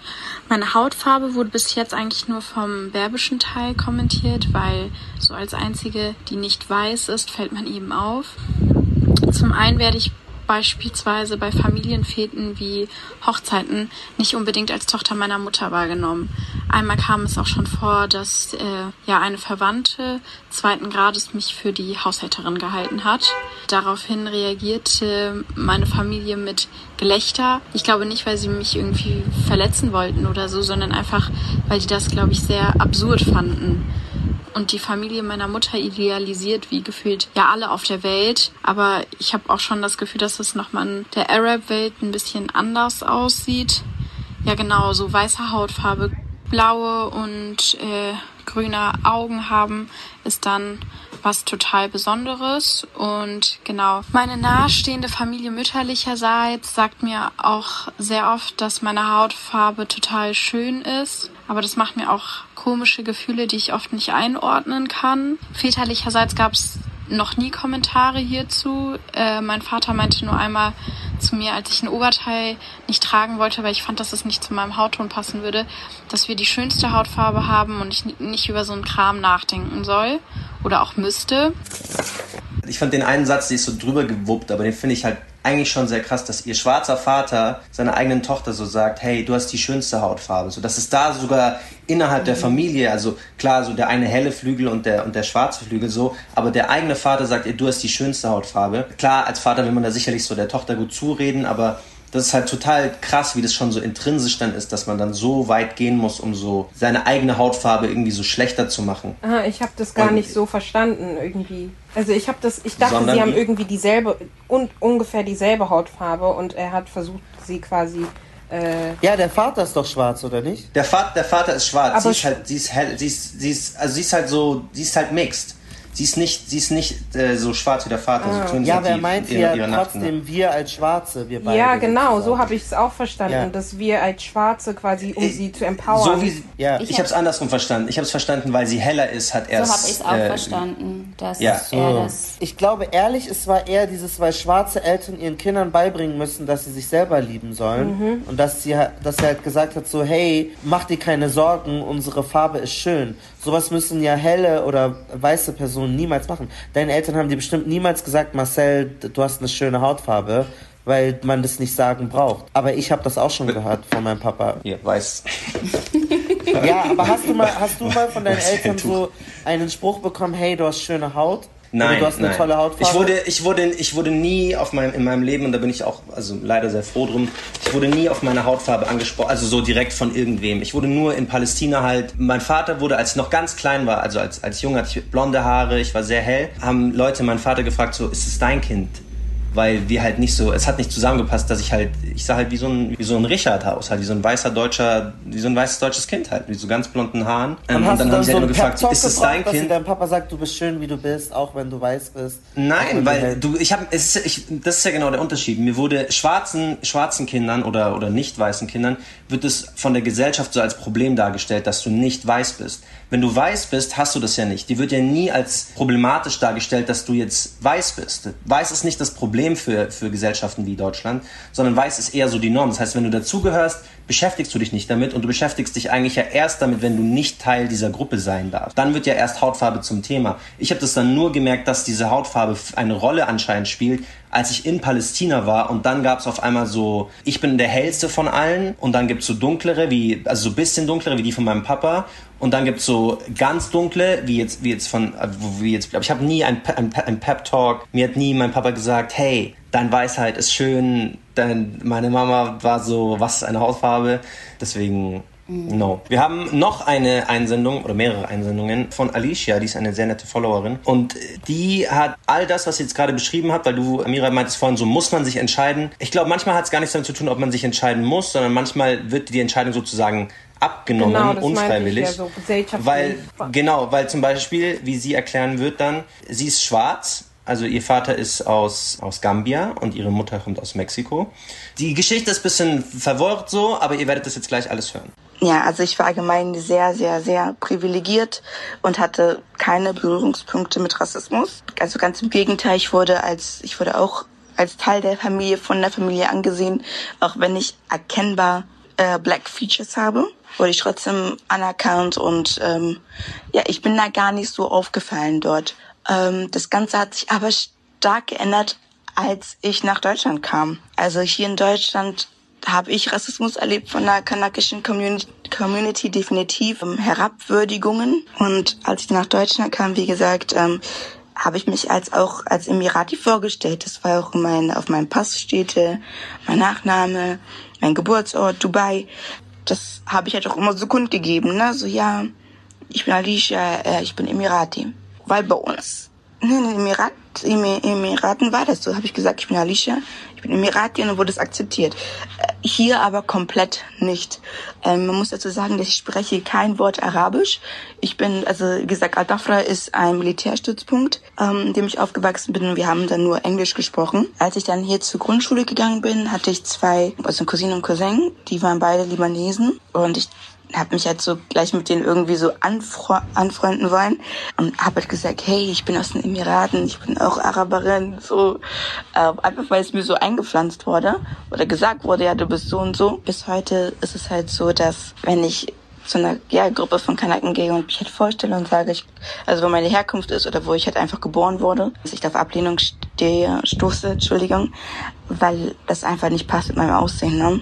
Meine Hautfarbe wurde bis jetzt eigentlich nur vom berbischen Teil kommentiert, weil so als einzige, die nicht weiß ist, fällt man eben auf. Zum einen werde ich beispielsweise bei Familienfäten wie Hochzeiten nicht unbedingt als Tochter meiner Mutter wahrgenommen. Einmal kam es auch schon vor, dass äh, ja eine Verwandte zweiten Grades mich für die Haushälterin gehalten hat. Daraufhin reagierte meine Familie mit Gelächter. Ich glaube nicht, weil sie mich irgendwie verletzen wollten oder so, sondern einfach, weil die das, glaube ich, sehr absurd fanden und die Familie meiner Mutter idealisiert wie gefühlt ja alle auf der Welt. Aber ich habe auch schon das Gefühl, dass es nochmal in der Arab-Welt ein bisschen anders aussieht. Ja genau, so weiße Hautfarbe, blaue und äh, grüne Augen haben, ist dann was total Besonderes. Und genau, meine nahestehende Familie mütterlicherseits sagt mir auch sehr oft, dass meine Hautfarbe total schön ist. Aber das macht mir auch komische Gefühle, die ich oft nicht einordnen kann. Väterlicherseits gab es noch nie Kommentare hierzu. Äh, mein Vater meinte nur einmal zu mir, als ich ein Oberteil nicht tragen wollte, weil ich fand, dass es nicht zu meinem Hautton passen würde, dass wir die schönste Hautfarbe haben und ich nicht über so einen Kram nachdenken soll oder auch müsste. Ich fand den einen Satz, der ist so drüber gewuppt, aber den finde ich halt eigentlich schon sehr krass, dass ihr schwarzer Vater seiner eigenen Tochter so sagt, hey, du hast die schönste Hautfarbe. So, dass es da sogar innerhalb der mhm. Familie, also klar, so der eine helle Flügel und der, und der schwarze Flügel so, aber der eigene Vater sagt, ihr, du hast die schönste Hautfarbe. Klar, als Vater will man da sicherlich so der Tochter gut zureden, aber das ist halt total krass, wie das schon so intrinsisch dann ist, dass man dann so weit gehen muss, um so seine eigene Hautfarbe irgendwie so schlechter zu machen. Aha, ich habe das gar und nicht so verstanden irgendwie. Also ich habe das, ich dachte, sie haben irgendwie dieselbe und ungefähr dieselbe Hautfarbe und er hat versucht, sie quasi äh ja, der Vater ist doch schwarz, oder nicht? Der Vater, der Vater ist schwarz. Aber sie ist halt, sie ist hell, sie ist, sie ist, also sie ist halt so, sie ist halt mixed sie ist nicht, sie ist nicht äh, so schwarz wie der Vater. Ah. So ja, wer meint ja trotzdem Nacht, wir als Schwarze, wir beide. Ja, genau, so habe ich es auch verstanden, ja. dass wir als Schwarze quasi, um äh, sie zu empowern. So wie, ja. Ich, ich habe es andersrum verstanden. Ich habe es verstanden, weil sie heller ist, hat er So habe ich es auch äh, verstanden. Dass ja. er das ich glaube, ehrlich, es war eher dieses, weil schwarze Eltern ihren Kindern beibringen müssen, dass sie sich selber lieben sollen. Mhm. Und dass sie, dass er halt gesagt hat, so, hey, mach dir keine Sorgen, unsere Farbe ist schön. Sowas müssen ja helle oder weiße Personen niemals machen. Deine Eltern haben dir bestimmt niemals gesagt, Marcel, du hast eine schöne Hautfarbe, weil man das nicht sagen braucht. Aber ich habe das auch schon gehört von meinem Papa. Ja, weiß. ja, aber hast du mal, hast du mal von deinen Eltern so einen Spruch bekommen, hey, du hast schöne Haut? Nein, du hast eine nein. tolle Hautfarbe. Ich wurde, ich wurde, ich wurde nie auf meinem, in meinem Leben und da bin ich auch, also leider sehr froh drum. Ich wurde nie auf meine Hautfarbe angesprochen, also so direkt von irgendwem. Ich wurde nur in Palästina halt. Mein Vater wurde, als ich noch ganz klein war, also als als Junge hatte ich blonde Haare, ich war sehr hell, haben Leute meinen Vater gefragt, so, ist es dein Kind? Weil wir halt nicht so, es hat nicht zusammengepasst, dass ich halt, ich sah halt wie so ein, wie so ein Richard aus, halt wie so ein weißer deutscher, wie so ein weißes deutsches Kind halt, mit so ganz blonden Haaren. Ähm, und dann, haben sie halt so immer gefragt, ist es dein Kind? Dein Papa sagt, du bist schön, wie du bist, auch wenn du weiß bist. Nein, weil du, ich habe, es ist, ich, das ist ja genau der Unterschied. Mir wurde schwarzen, schwarzen Kindern oder oder nicht weißen Kindern wird es von der Gesellschaft so als Problem dargestellt, dass du nicht weiß bist. Wenn du weiß bist, hast du das ja nicht. Die wird ja nie als problematisch dargestellt, dass du jetzt weiß bist. Weiß ist nicht das Problem für, für Gesellschaften wie Deutschland, sondern weiß ist eher so die Norm. Das heißt, wenn du dazugehörst, beschäftigst du dich nicht damit und du beschäftigst dich eigentlich ja erst damit, wenn du nicht Teil dieser Gruppe sein darfst. Dann wird ja erst Hautfarbe zum Thema. Ich habe das dann nur gemerkt, dass diese Hautfarbe eine Rolle anscheinend spielt, als ich in Palästina war und dann gab es auf einmal so, ich bin der hellste von allen und dann gibt es so dunklere, wie, also so bisschen dunklere wie die von meinem Papa und dann gibt es so ganz dunkle, wie jetzt, wie jetzt von, äh, wie jetzt, ich habe nie ein, ein, ein Pep-Talk, mir hat nie mein Papa gesagt, hey, dein Weisheit ist schön, dein, meine Mama war so, was ist eine Hautfarbe, deswegen Mhm. No. Wir haben noch eine Einsendung oder mehrere Einsendungen von Alicia, die ist eine sehr nette Followerin. Und die hat all das, was sie jetzt gerade beschrieben hat, weil du, Amira, meintest vorhin, so muss man sich entscheiden. Ich glaube, manchmal hat es gar nichts damit zu tun, ob man sich entscheiden muss, sondern manchmal wird die Entscheidung sozusagen abgenommen, genau, unfreiwillig. Ja so weil, genau, weil zum Beispiel, wie sie erklären wird dann, sie ist schwarz, also ihr Vater ist aus, aus Gambia und ihre Mutter kommt aus Mexiko. Die Geschichte ist ein bisschen verwirrt so, aber ihr werdet das jetzt gleich alles hören. Ja, also ich war allgemein sehr, sehr, sehr privilegiert und hatte keine Berührungspunkte mit Rassismus. Also ganz im Gegenteil, ich wurde als, ich wurde auch als Teil der Familie, von der Familie angesehen, auch wenn ich erkennbar äh, Black Features habe, wurde ich trotzdem anerkannt und ähm, ja, ich bin da gar nicht so aufgefallen dort. Ähm, das Ganze hat sich aber stark geändert, als ich nach Deutschland kam. Also hier in Deutschland habe ich Rassismus erlebt von der kanakischen Community, Community definitiv, ähm, Herabwürdigungen. Und als ich nach Deutschland kam, wie gesagt, ähm, habe ich mich als auch als Emirati vorgestellt. Das war auch mein, auf meinem Pass steht mein Nachname, mein Geburtsort, Dubai. Das habe ich halt auch immer so kundgegeben, ne? So, ja, ich bin Alicia, äh, ich bin Emirati. Weil bei uns, in den Emirat, Emiraten war das so, habe ich gesagt, ich bin Alicia, bin Emirati und wurde es akzeptiert. Äh, hier aber komplett nicht. Ähm, man muss dazu sagen, dass ich spreche kein Wort Arabisch. Ich bin, also wie gesagt, Al-Dafra ist ein Militärstützpunkt, ähm, in dem ich aufgewachsen bin und wir haben dann nur Englisch gesprochen. Als ich dann hier zur Grundschule gegangen bin, hatte ich zwei, also Cousine und Cousin, die waren beide Libanesen und ich habe mich halt so gleich mit denen irgendwie so anfre anfreunden wollen und habe halt gesagt, hey, ich bin aus den Emiraten, ich bin auch Araberin, so äh, einfach weil es mir so eingepflanzt wurde oder gesagt wurde, ja, du bist so und so. Bis heute ist es halt so, dass wenn ich zu einer ja, Gruppe von Kanaken gehe und mich halt vorstelle und sage, ich, also wo meine Herkunft ist oder wo ich halt einfach geboren wurde, dass ich da auf Ablehnung stehe, stoße, Entschuldigung, weil das einfach nicht passt mit meinem Aussehen. Ne?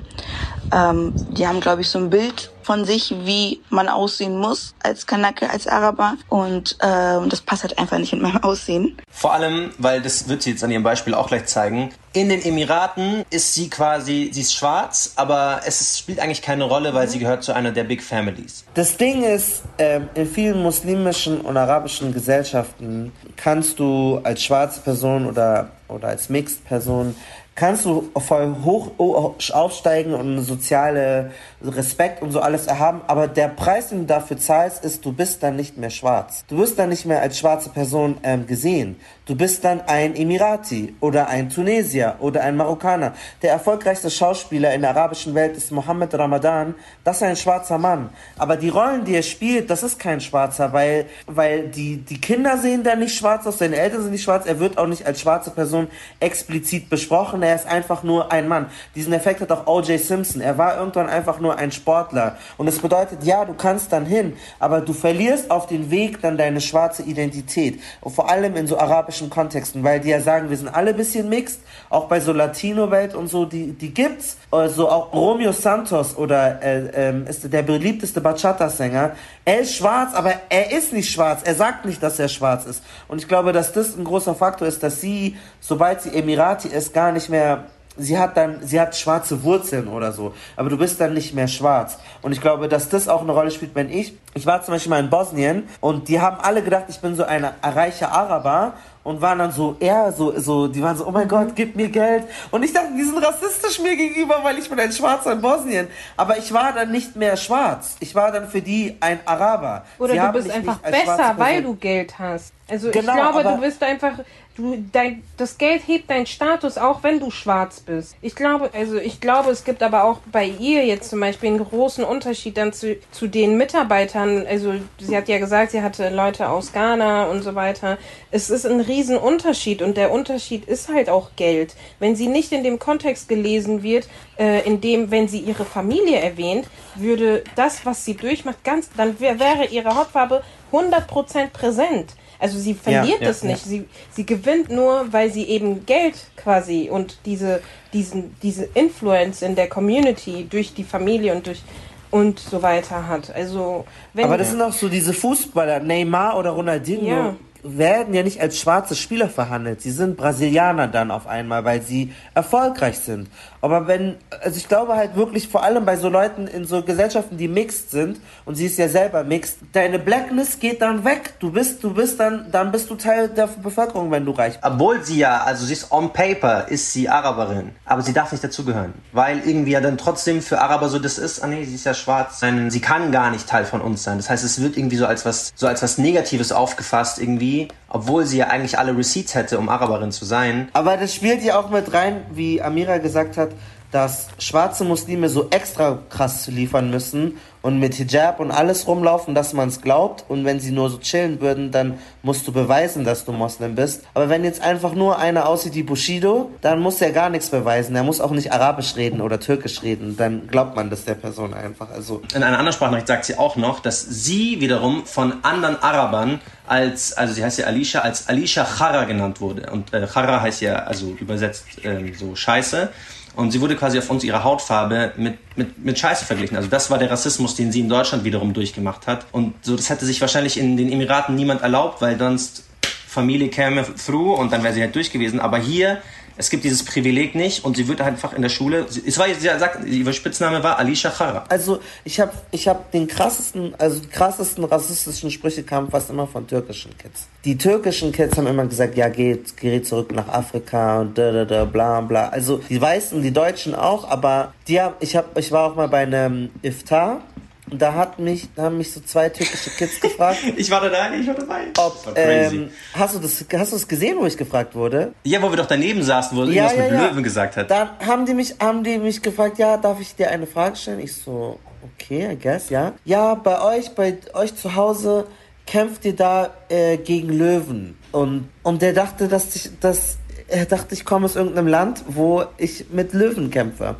Ähm, die haben, glaube ich, so ein Bild von sich, wie man aussehen muss als Kanake, als Araber. Und äh, das passt halt einfach nicht mit meinem Aussehen. Vor allem, weil das wird sie jetzt an ihrem Beispiel auch gleich zeigen. In den Emiraten ist sie quasi, sie ist schwarz, aber es ist, spielt eigentlich keine Rolle, weil sie gehört zu einer der Big Families. Das Ding ist, äh, in vielen muslimischen und arabischen Gesellschaften kannst du als schwarze Person oder, oder als Mixed Person kannst du voll hoch aufsteigen und soziale Respekt und so alles erhaben, aber der Preis, den du dafür zahlst, ist, du bist dann nicht mehr schwarz. Du wirst dann nicht mehr als schwarze Person ähm, gesehen. Du bist dann ein Emirati oder ein Tunesier oder ein Marokkaner. Der erfolgreichste Schauspieler in der arabischen Welt ist Mohammed Ramadan. Das ist ein schwarzer Mann. Aber die Rollen, die er spielt, das ist kein Schwarzer, weil, weil die, die Kinder sehen da nicht schwarz aus, seine Eltern sind nicht schwarz. Er wird auch nicht als schwarze Person explizit besprochen. Er ist einfach nur ein Mann. Diesen Effekt hat auch O.J. Simpson. Er war irgendwann einfach nur ein Sportler. Und es bedeutet, ja, du kannst dann hin, aber du verlierst auf den Weg dann deine schwarze Identität. Und vor allem in so arabischen arabischen Kontexten, weil die ja sagen, wir sind alle ein bisschen mixed, auch bei so Latino-Welt und so, die, die gibt's. Also auch Romeo Santos oder äh, äh, ist der beliebteste Bachata-Sänger. Er ist schwarz, aber er ist nicht schwarz. Er sagt nicht, dass er schwarz ist. Und ich glaube, dass das ein großer Faktor ist, dass sie, sobald sie Emirati ist, gar nicht mehr sie hat dann, sie hat schwarze Wurzeln oder so, aber du bist dann nicht mehr schwarz. Und ich glaube, dass das auch eine Rolle spielt, wenn ich, ich war zum Beispiel mal in Bosnien und die haben alle gedacht, ich bin so ein reicher Araber und waren dann so eher so, so, die waren so, oh mein Gott, gib mir Geld. Und ich dachte, die sind rassistisch mir gegenüber, weil ich bin ein Schwarzer in Bosnien. Aber ich war dann nicht mehr schwarz. Ich war dann für die ein Araber. Oder Sie du bist einfach besser, weil du Geld hast. Also genau, ich glaube, du bist einfach, Du, dein, das Geld hebt deinen Status, auch wenn du schwarz bist. Ich glaube, also ich glaube, es gibt aber auch bei ihr jetzt zum Beispiel einen großen Unterschied dann zu, zu den Mitarbeitern. Also sie hat ja gesagt, sie hatte Leute aus Ghana und so weiter. Es ist ein Riesenunterschied und der Unterschied ist halt auch Geld. Wenn sie nicht in dem Kontext gelesen wird, äh, in dem, wenn sie ihre Familie erwähnt, würde das, was sie durchmacht, ganz, dann wäre ihre Hautfarbe 100% präsent. Also sie verliert ja, das nicht. Ja. Sie, sie gewinnt nur, weil sie eben Geld quasi und diese, diesen, diese Influence in der Community durch die Familie und durch und so weiter hat. Also wenn Aber das sind auch so diese Fußballer, Neymar oder Ronaldinho. Werden ja nicht als schwarze Spieler verhandelt. Sie sind Brasilianer dann auf einmal, weil sie erfolgreich sind. Aber wenn, also ich glaube halt wirklich vor allem bei so Leuten in so Gesellschaften, die mixed sind, und sie ist ja selber mixed, deine Blackness geht dann weg. Du bist, du bist dann, dann bist du Teil der Bevölkerung, wenn du reich bist. Obwohl sie ja, also sie ist on paper, ist sie Araberin, aber sie darf nicht dazugehören. Weil irgendwie ja dann trotzdem für Araber so das ist, ah nee, sie ist ja schwarz, sie kann gar nicht Teil von uns sein. Das heißt, es wird irgendwie so als was, so als was Negatives aufgefasst irgendwie, obwohl sie ja eigentlich alle Receipts hätte, um Araberin zu sein. Aber das spielt ja auch mit rein, wie Amira gesagt hat, dass schwarze Muslime so extra krass liefern müssen und mit Hijab und alles rumlaufen, dass man es glaubt. Und wenn sie nur so chillen würden, dann musst du beweisen, dass du Moslem bist. Aber wenn jetzt einfach nur einer aussieht wie Bushido, dann muss er gar nichts beweisen. Er muss auch nicht Arabisch reden oder Türkisch reden. Dann glaubt man das der Person einfach. Also In einer anderen Sprachnachricht sagt sie auch noch, dass sie wiederum von anderen Arabern als, also sie heißt ja Alicia, als Alicia Chara genannt wurde. Und äh, Chara heißt ja, also übersetzt ähm, so Scheiße. Und sie wurde quasi aufgrund ihrer Hautfarbe mit, mit, mit Scheiße verglichen. Also das war der Rassismus, den sie in Deutschland wiederum durchgemacht hat. Und so, das hätte sich wahrscheinlich in den Emiraten niemand erlaubt, weil sonst Familie käme through und dann wäre sie halt durch gewesen. Aber hier es gibt dieses Privileg nicht und sie wird einfach in der Schule. Es war, sie sagt, ihr Spitzname war Alicia Chara. Also ich habe ich hab den krassesten, also krassesten rassistischen Sprüche kamen fast immer von türkischen Kids. Die türkischen Kids haben immer gesagt, ja geht, geh zurück nach Afrika und da da da bla bla. Also die Weißen, die Deutschen auch, aber die haben, ich habe, ich war auch mal bei einem Iftar da hat mich, da haben mich so zwei türkische Kids gefragt. ich war da, ich war dabei. Ob, ähm, hast du das, hast du das gesehen, wo ich gefragt wurde? Ja, wo wir doch daneben saßen, wo ja, irgendwas ja, mit ja. Löwen gesagt hat. Dann haben die mich, haben die mich gefragt, ja, darf ich dir eine Frage stellen? Ich so, okay, I guess, ja. Ja, bei euch, bei euch zu Hause kämpft ihr da äh, gegen Löwen. Und, und der dachte, dass ich, dass er dachte, ich komme aus irgendeinem Land, wo ich mit Löwen kämpfe.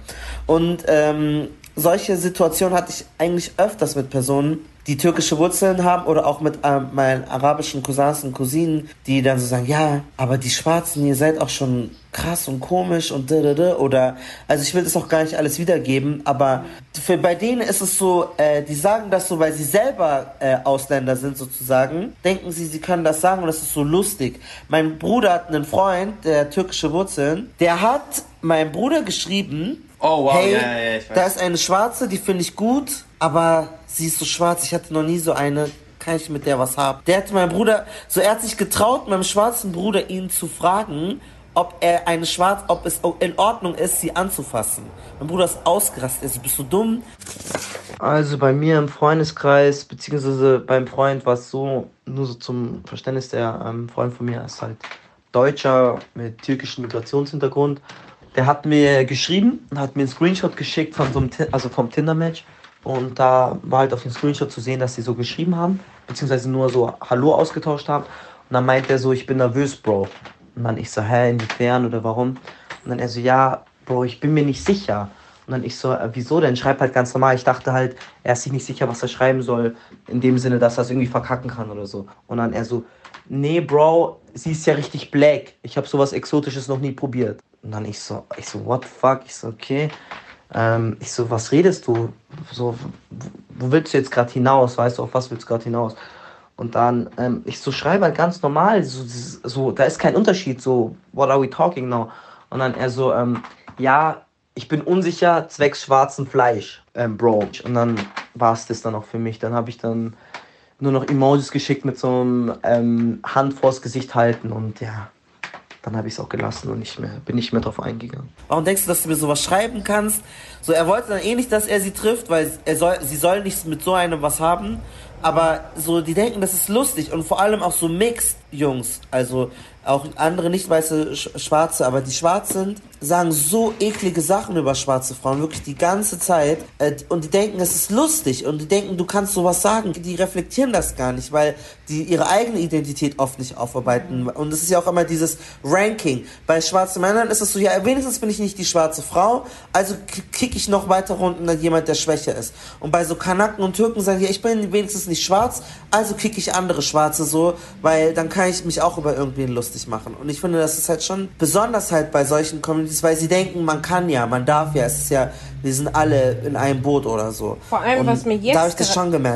Und ähm, solche Situationen hatte ich eigentlich öfters mit Personen, die türkische Wurzeln haben oder auch mit äh, meinen arabischen Cousins und Cousinen, die dann so sagen, ja, aber die Schwarzen, ihr seid auch schon krass und komisch und oder also ich will das auch gar nicht alles wiedergeben, aber für bei denen ist es so, äh, die sagen das so, weil sie selber äh, Ausländer sind sozusagen, denken sie, sie können das sagen und das ist so lustig. Mein Bruder hat einen Freund, der türkische Wurzeln, der hat meinem Bruder geschrieben, Oh wow, hey, ja, ja, ich weiß. da ist eine schwarze, die finde ich gut, aber sie ist so schwarz, ich hatte noch nie so eine, kann ich mit der was haben? Der hat mein Bruder, so er hat sich getraut, meinem schwarzen Bruder ihn zu fragen, ob er eine schwarz, ob es in Ordnung ist, sie anzufassen. Mein Bruder ist ausgerastet, also bist du dumm? Also bei mir im Freundeskreis, beziehungsweise beim Freund war es so, nur so zum Verständnis, der ähm, Freund von mir ist halt Deutscher mit türkischem Migrationshintergrund der hat mir geschrieben und hat mir einen Screenshot geschickt von so einem, also vom Tinder-Match. Und da war halt auf dem Screenshot zu sehen, dass sie so geschrieben haben, beziehungsweise nur so Hallo ausgetauscht haben. Und dann meint er so, ich bin nervös, Bro. Und dann ich so, hä, inwiefern oder warum? Und dann er so, ja, Bro, ich bin mir nicht sicher. Und dann ich so, äh, wieso denn? Schreib halt ganz normal. Ich dachte halt, er ist sich nicht sicher, was er schreiben soll. In dem Sinne, dass er es irgendwie verkacken kann oder so. Und dann er so, nee, Bro, sie ist ja richtig black. Ich habe sowas Exotisches noch nie probiert. Und dann ich so, ich so, what the fuck? Ich so, okay. Ähm, ich so, was redest du? So, wo willst du jetzt gerade hinaus? Weißt du, auf was willst du gerade hinaus? Und dann, ähm, ich so schreibe halt ganz normal, so, so, da ist kein Unterschied, so, what are we talking now? Und dann er so, ähm, ja, ich bin unsicher zwecks schwarzen Fleisch, ähm, Bro. Und dann war es das dann auch für mich. Dann habe ich dann nur noch Emojis geschickt mit so einem ähm, Hand vors Gesicht halten und ja, dann habe ich es auch gelassen und nicht mehr, bin nicht mehr drauf eingegangen. Warum denkst du, dass du mir sowas schreiben kannst? So, er wollte dann eh nicht, dass er sie trifft, weil er soll, sie soll nichts mit so einem was haben. Aber so, die denken, das ist lustig und vor allem auch so Mixed Jungs, also auch andere nicht weiße Schwarze, aber die schwarz sind, sagen so eklige Sachen über schwarze Frauen, wirklich die ganze Zeit. Äh, und die denken, es ist lustig. Und die denken, du kannst sowas sagen. Die reflektieren das gar nicht, weil die ihre eigene Identität oft nicht aufarbeiten. Und es ist ja auch immer dieses Ranking. Bei schwarzen Männern ist es so, ja, wenigstens bin ich nicht die schwarze Frau, also kicke ich noch weiter runter als jemand, der schwächer ist. Und bei so Kanaken und Türken sagen, ja, ich bin wenigstens nicht schwarz, also kicke ich andere Schwarze so, weil dann kann ich mich auch über irgendwen lustig machen. Und ich finde, das ist halt schon besonders halt bei solchen Communities ist, weil sie denken, man kann ja, man darf ja, es ist ja, wir sind alle in einem Boot oder so. Vor allem, und was mir jetzt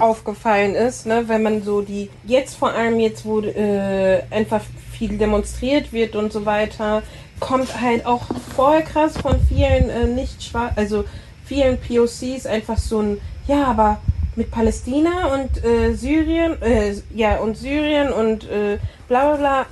aufgefallen ist, ne, wenn man so die, jetzt vor allem jetzt, wo äh, einfach viel demonstriert wird und so weiter, kommt halt auch voll krass von vielen äh, nicht schwarz, also vielen POCs einfach so ein, ja, aber mit Palästina und äh, Syrien, äh, ja, und Syrien und äh, bla bla bla,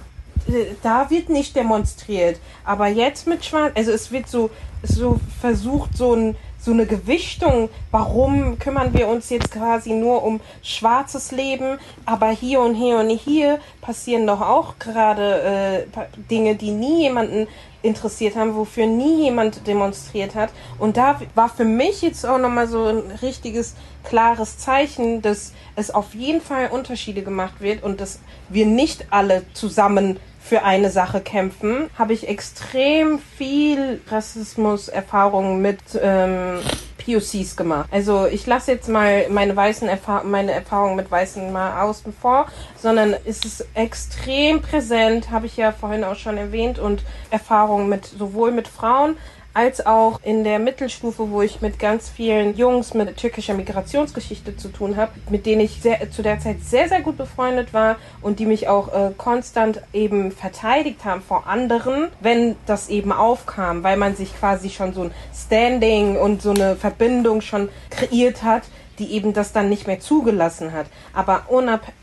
da wird nicht demonstriert. Aber jetzt mit Schwarz, also es wird so, so versucht, so, ein, so eine Gewichtung. Warum kümmern wir uns jetzt quasi nur um schwarzes Leben? Aber hier und hier und hier passieren doch auch gerade äh, Dinge, die nie jemanden interessiert haben, wofür nie jemand demonstriert hat. Und da war für mich jetzt auch nochmal so ein richtiges, klares Zeichen, dass es auf jeden Fall Unterschiede gemacht wird und dass wir nicht alle zusammen für eine Sache kämpfen, habe ich extrem viel Rassismus-Erfahrungen mit ähm, POCs gemacht. Also ich lasse jetzt mal meine weißen Erfahr meine Erfahrungen mit Weißen mal außen vor, sondern es ist extrem präsent, habe ich ja vorhin auch schon erwähnt, und Erfahrungen mit sowohl mit Frauen als auch in der Mittelstufe, wo ich mit ganz vielen Jungs mit türkischer Migrationsgeschichte zu tun habe, mit denen ich sehr, zu der Zeit sehr, sehr gut befreundet war und die mich auch äh, konstant eben verteidigt haben vor anderen, wenn das eben aufkam, weil man sich quasi schon so ein Standing und so eine Verbindung schon kreiert hat, die eben das dann nicht mehr zugelassen hat. Aber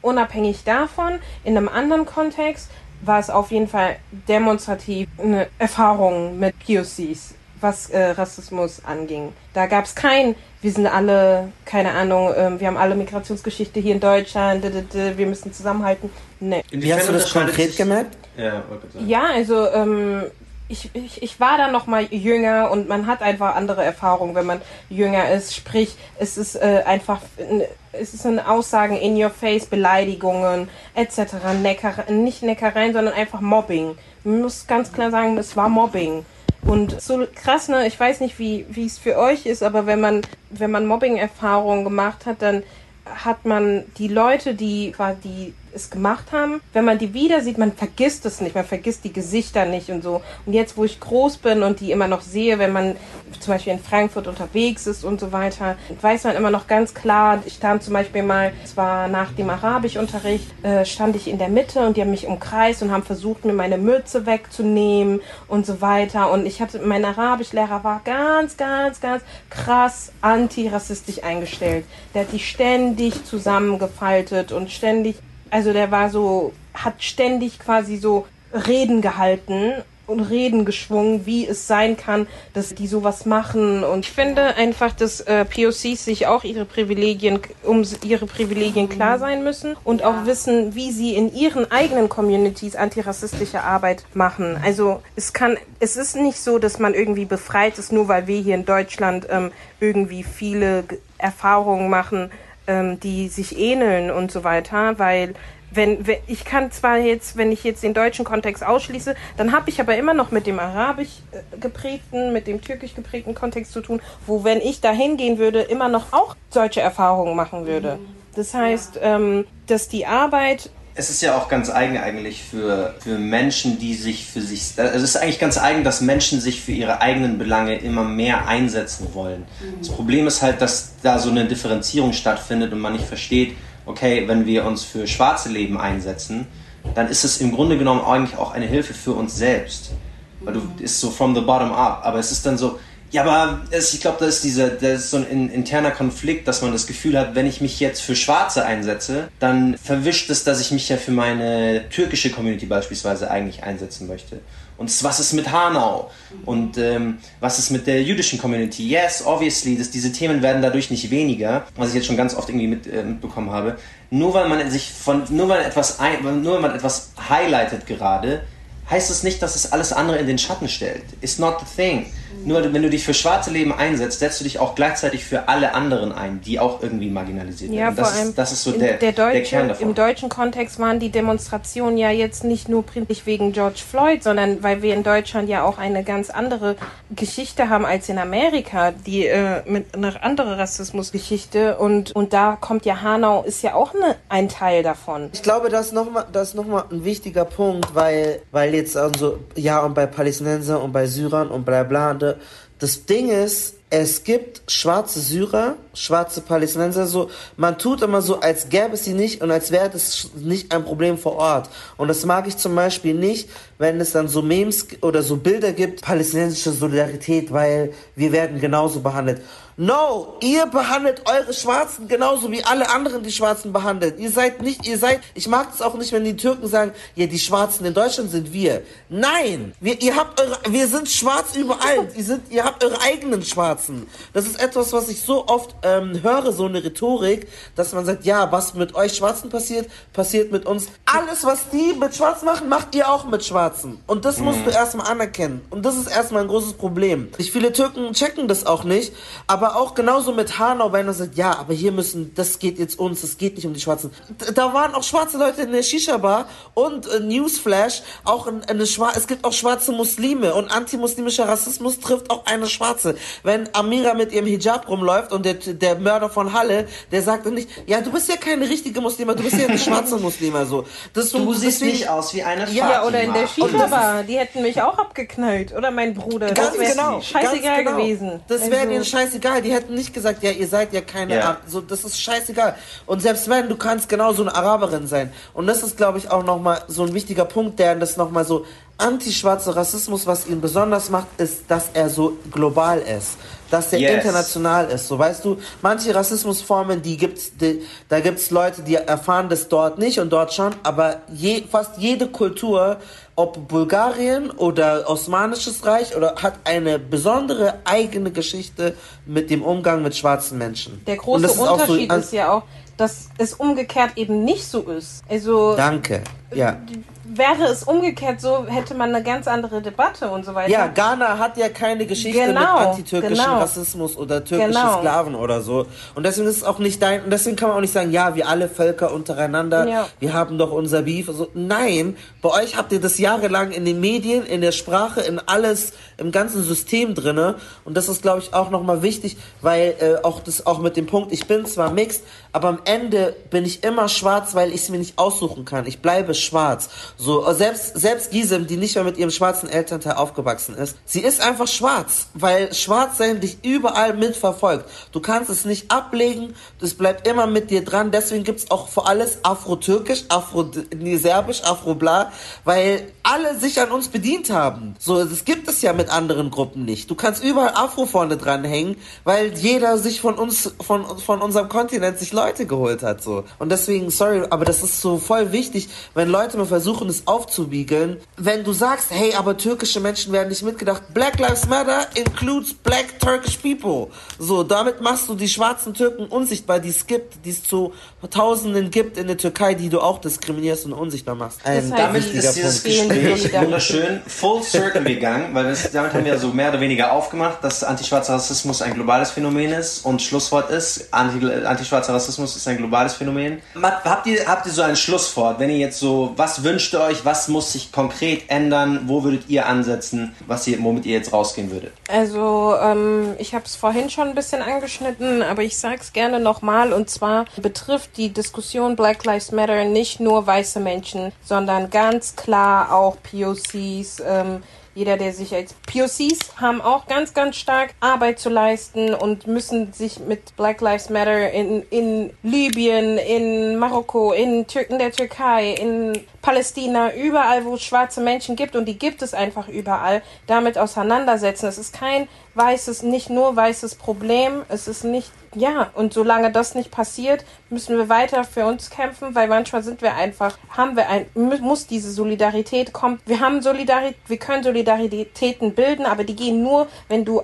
unabhängig davon, in einem anderen Kontext, war es auf jeden Fall demonstrativ eine Erfahrung mit POCs, was äh, Rassismus anging. Da gab es kein, wir sind alle, keine Ahnung, äh, wir haben alle Migrationsgeschichte hier in Deutschland, wir müssen zusammenhalten. Nee. Wie hast du das konkret gemerkt? Ja, ja also ähm, ich, ich, ich war dann noch mal jünger und man hat einfach andere Erfahrungen, wenn man jünger ist. Sprich, es ist äh, einfach, es ist eine Aussagen in your face, Beleidigungen etc. Necker, nicht Neckereien, sondern einfach Mobbing. Man muss ganz klar sagen, es war Mobbing. Und so krass, ne? Ich weiß nicht, wie wie es für euch ist, aber wenn man wenn man Mobbing-Erfahrungen gemacht hat, dann hat man die Leute, die quasi es gemacht haben, wenn man die wieder sieht, man vergisst es nicht, man vergisst die Gesichter nicht und so. Und jetzt, wo ich groß bin und die immer noch sehe, wenn man zum Beispiel in Frankfurt unterwegs ist und so weiter, weiß man immer noch ganz klar, ich stand zum Beispiel mal, es war nach dem Arabischunterricht, äh, stand ich in der Mitte und die haben mich umkreist und haben versucht, mir meine Mütze wegzunehmen und so weiter. Und ich hatte, mein Arabischlehrer war ganz, ganz, ganz krass antirassistisch eingestellt. Der hat die ständig zusammengefaltet und ständig also der war so, hat ständig quasi so Reden gehalten und Reden geschwungen, wie es sein kann, dass die sowas machen. Und ich finde einfach, dass äh, POCs sich auch ihre Privilegien, um ihre Privilegien klar sein müssen und auch wissen, wie sie in ihren eigenen Communities antirassistische Arbeit machen. Also es kann, es ist nicht so, dass man irgendwie befreit ist, nur weil wir hier in Deutschland ähm, irgendwie viele Erfahrungen machen, ähm, die sich ähneln und so weiter, weil wenn, wenn ich kann zwar jetzt, wenn ich jetzt den deutschen Kontext ausschließe, dann habe ich aber immer noch mit dem arabisch äh, geprägten, mit dem türkisch geprägten Kontext zu tun, wo wenn ich da hingehen würde, immer noch auch solche Erfahrungen machen würde. Mhm. Das heißt, ähm, dass die Arbeit es ist ja auch ganz eigen eigentlich für, für Menschen, die sich für sich. Also es ist eigentlich ganz eigen, dass Menschen sich für ihre eigenen Belange immer mehr einsetzen wollen. Mhm. Das Problem ist halt, dass da so eine Differenzierung stattfindet und man nicht versteht, okay, wenn wir uns für schwarze Leben einsetzen, dann ist es im Grunde genommen eigentlich auch eine Hilfe für uns selbst. Weil du ist so from the bottom up. Aber es ist dann so, ja, aber es, ich glaube, das ist das ist so ein interner Konflikt, dass man das Gefühl hat, wenn ich mich jetzt für Schwarze einsetze, dann verwischt es, dass ich mich ja für meine türkische Community beispielsweise eigentlich einsetzen möchte. Und was ist mit Hanau? Und ähm, was ist mit der jüdischen Community? Yes, obviously, dass diese Themen werden dadurch nicht weniger, was ich jetzt schon ganz oft irgendwie mit, äh, mitbekommen habe. Nur weil man sich von, nur weil etwas, ein, nur weil man etwas highlightet gerade, heißt es nicht, dass es alles andere in den Schatten stellt. It's not the thing. Nur wenn du dich für schwarze Leben einsetzt, setzt du dich auch gleichzeitig für alle anderen ein, die auch irgendwie marginalisiert ja, werden. Das, allem ist, das ist so der, der, Deutsche, der Kern davon. Im deutschen Kontext waren die Demonstrationen ja jetzt nicht nur prinzip wegen George Floyd, sondern weil wir in Deutschland ja auch eine ganz andere Geschichte haben als in Amerika, die äh, mit einer anderen Rassismusgeschichte und und da kommt ja Hanau ist ja auch eine, ein Teil davon. Ich glaube, das ist nochmal noch mal ein wichtiger Punkt, weil weil jetzt also ja und bei Palästinensern und bei Syrern und bla bla das Ding ist, es gibt schwarze Syrer, schwarze Palästinenser, so, man tut immer so, als gäbe es sie nicht und als wäre das nicht ein Problem vor Ort. Und das mag ich zum Beispiel nicht, wenn es dann so Memes oder so Bilder gibt, palästinensische Solidarität, weil wir werden genauso behandelt. No, ihr behandelt eure Schwarzen genauso wie alle anderen die Schwarzen behandelt. Ihr seid nicht, ihr seid, ich mag es auch nicht, wenn die Türken sagen, ja, die Schwarzen in Deutschland sind wir. Nein, wir, ihr habt eure, wir sind schwarz überall. ihr, sind, ihr habt eure eigenen Schwarzen. Das ist etwas, was ich so oft ähm, höre, so eine Rhetorik, dass man sagt, ja, was mit euch Schwarzen passiert, passiert mit uns. Alles, was die mit Schwarz machen, macht ihr auch mit Schwarzen. Und das musst mhm. du erstmal anerkennen. Und das ist erstmal ein großes Problem. Nicht viele Türken checken das auch nicht, aber auch genauso mit Hanau, wenn er sagt, ja, aber hier müssen, das geht jetzt uns, das geht nicht um die Schwarzen. Da waren auch schwarze Leute in der Shisha-Bar und äh, Newsflash, auch eine Schwa es gibt auch schwarze Muslime und antimuslimischer Rassismus trifft auch eine Schwarze. Wenn Amira mit ihrem Hijab rumläuft und der, der Mörder von Halle, der sagt dann nicht, ja, du bist ja keine richtige Muslima, du bist ja eine schwarze Muslima, so. Das du siehst nicht aus wie eine Fatima. Ja, oder in der Shisha-Bar. Die hätten mich auch abgeknallt. Oder mein Bruder. Ganz das wäre genau. scheißegal ganz genau. gewesen. Das wäre Also- denen scheißegal. Die hätten nicht gesagt, ja, ihr seid ja keine. Ja. Ar- So, das ist scheißegal. Und selbst wenn, du kannst genauso eine Araberin sein. Und das ist, glaube ich, auch nochmal so ein wichtiger Punkt, der das nochmal so antischwarzer Rassismus, was ihn besonders macht, ist, dass er so global ist. Dass er Yes. international ist. So weißt du, manche Rassismusformen, die gibt's, die, da gibt's Leute, die erfahren das dort nicht und dort schon, aber je, fast jede Kultur, ob Bulgarien oder Osmanisches Reich oder hat eine besondere eigene Geschichte mit dem Umgang mit schwarzen Menschen. Der große ist so Unterschied an- ist ja auch, dass es umgekehrt eben nicht so ist. Also Danke. Ja. wäre es umgekehrt so, hätte man eine ganz andere Debatte und so weiter. Ja, Ghana hat ja keine Geschichte Genau, mit antitürkischen genau. Rassismus oder türkischen Genau. Sklaven oder so. Und deswegen ist es auch nicht dein, und deswegen kann man auch nicht sagen, ja, wir alle Völker untereinander, Ja. wir haben doch unser Beef. Also, nein, bei euch habt ihr das jahrelang in den Medien, in der Sprache, in alles, im ganzen System drinne. Und das ist, glaube ich, auch nochmal wichtig, weil äh, auch das auch mit dem Punkt, ich bin zwar mixed, aber am Ende bin ich immer schwarz, weil ich es mir nicht aussuchen kann. Ich bleibe schwarz. So, äh, selbst, selbst Gisem, die nicht mehr mit ihrem schwarzen Elternteil aufgewachsen ist, sie ist einfach schwarz, weil Schwarzsein dich überall mitverfolgt. Du kannst es nicht ablegen, das bleibt immer mit dir dran. Deswegen gibt's auch für alles Afro-Türkisch, Afro-Serbisch, Afro-Bla, weil alle sich an uns bedient haben. So, das gibt es ja mit anderen Gruppen nicht. Du kannst überall Afro vorne dranhängen, weil jeder sich von uns, von, von unserem Kontinent sich Leute geholt hat, so. Und deswegen, sorry, aber das ist so voll wichtig, wenn Leute mal versuchen, es aufzubiegeln. Wenn du sagst, hey, aber türkische Menschen werden nicht mitgedacht. Black Lives Matter includes black Turkish people. So, damit machst du die schwarzen Türken unsichtbar, die es gibt, die es zu Tausenden gibt in der Türkei, die du auch diskriminierst und unsichtbar machst. Ein Deshalb Damit wichtiger ist dieses. Gespräch wunderschön full circle gegangen, weil das, damit haben wir so mehr oder weniger aufgemacht, dass antischwarzer Rassismus ein globales Phänomen ist und Schlusswort ist, anti, antischwarzer Rassismus ist ein globales Phänomen. Habt ihr, habt ihr so ein Schlusswort, wenn ihr jetzt so, was wünscht ihr euch, was muss sich konkret ändern, wo würdet ihr ansetzen, was ihr, womit ihr jetzt rausgehen würdet? Also, ähm, ich habe es vorhin schon ein bisschen angeschnitten, aber ich sage es gerne nochmal. Und zwar betrifft die Diskussion Black Lives Matter nicht nur weiße Menschen, sondern ganz klar auch POCs. Ähm, jeder, der sich als POCs haben auch ganz, ganz stark Arbeit zu leisten und müssen sich mit Black Lives Matter in, in Libyen, in Marokko, in, Tür in der Türkei, in Palästina, überall, wo es schwarze Menschen gibt, und die gibt es einfach überall, damit auseinandersetzen. Es ist kein weißes, nicht nur weißes Problem. Es ist nicht, ja, und solange das nicht passiert, müssen wir weiter für uns kämpfen, weil manchmal sind wir einfach, haben wir ein, mu- muss diese Solidarität kommen. Wir haben Solidarität, wir können Solidaritäten bilden, aber die gehen nur, wenn du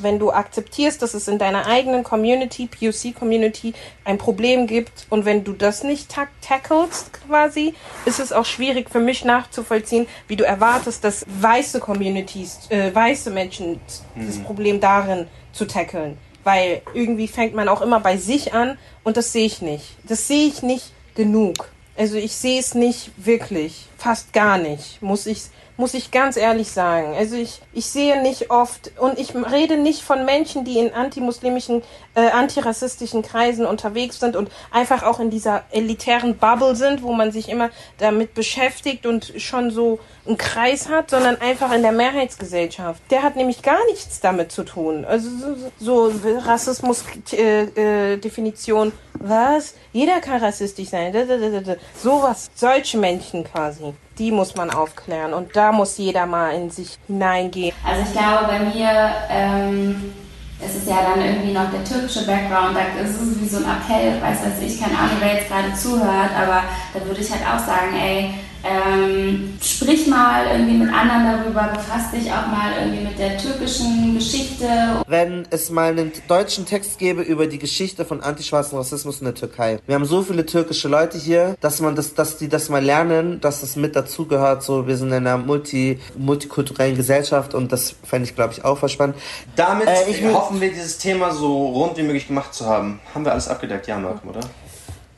wenn du akzeptierst, dass es in deiner eigenen Community, POC-Community, ein Problem gibt und wenn du das nicht tack tackelst quasi, ist es auch schwierig für mich nachzuvollziehen, wie du erwartest, dass weiße Communities, äh, weiße Menschen das Mhm. Problem darin zu tackeln. Weil irgendwie fängt man auch immer bei sich an und das sehe ich nicht. Das sehe ich nicht genug. Also ich sehe es nicht wirklich, fast gar nicht, muss ich muss ich ganz ehrlich sagen. Also ich, ich sehe nicht oft und ich rede nicht von Menschen, die in antimuslimischen, äh, antirassistischen Kreisen unterwegs sind und einfach auch in dieser elitären Bubble sind, wo man sich immer damit beschäftigt und schon so einen Kreis hat, sondern einfach in der Mehrheitsgesellschaft. Der hat nämlich gar nichts damit zu tun. Also so, Rassismus-Definition, was? Jeder kann rassistisch sein. Sowas, solche Menschen quasi, die muss man aufklären und da muss jeder mal in sich hineingehen. Also ich glaube, bei mir ähm, ist es ja dann irgendwie noch der türkische Background, da ist es wie so ein Appell, weiß was ich, keine Ahnung, wer jetzt gerade zuhört, aber da würde ich halt auch sagen, ey, ähm, sprich mal irgendwie mit anderen darüber, befasst dich auch mal irgendwie mit der türkischen Geschichte. Wenn es mal einen deutschen Text gäbe über die Geschichte von antischwarzen Rassismus in der Türkei. Wir haben so viele türkische Leute hier, dass man das, dass die das mal lernen, dass das mit dazugehört. So, wir sind in einer multi, multikulturellen Gesellschaft und das fände ich, glaube ich, auch voll spannend. Damit Äh, hoffen wir, dieses Thema so rund wie möglich gemacht zu haben. Haben wir alles abgedeckt, ja, Malcolm, oder?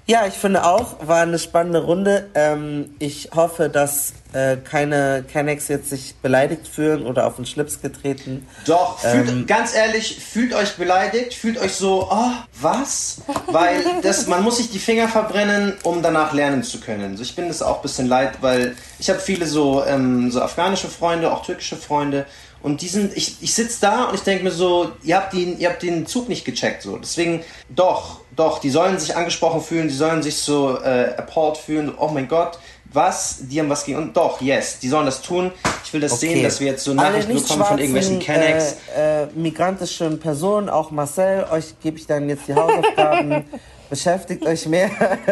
Ja, ich finde auch, war eine spannende Runde. Ähm, ich hoffe, dass äh, keine Kennex jetzt sich beleidigt fühlen oder auf den Schlips getreten. Doch, fühlt, ähm, ganz ehrlich, fühlt euch beleidigt, fühlt euch so, oh, was? Weil das, man muss sich die Finger verbrennen, um danach lernen zu können. So, ich bin das auch ein bisschen leid, weil ich habe viele so, ähm, so afghanische Freunde, auch türkische Freunde und die sind, ich, ich sitze da und ich denke mir so, ihr habt, den, ihr habt den Zug nicht gecheckt. So. Deswegen, doch, doch, die sollen sich angesprochen fühlen, die sollen sich so äh, appalled fühlen, oh mein Gott, was, die haben was gegen, und doch, yes, die sollen das tun. Ich will das okay. sehen, dass wir jetzt so Nachrichten bekommen von irgendwelchen Kennex. Äh, äh, migrantischen Personen, auch Marcel, euch gebe ich dann jetzt die Hausaufgaben. Beschäftigt euch mehr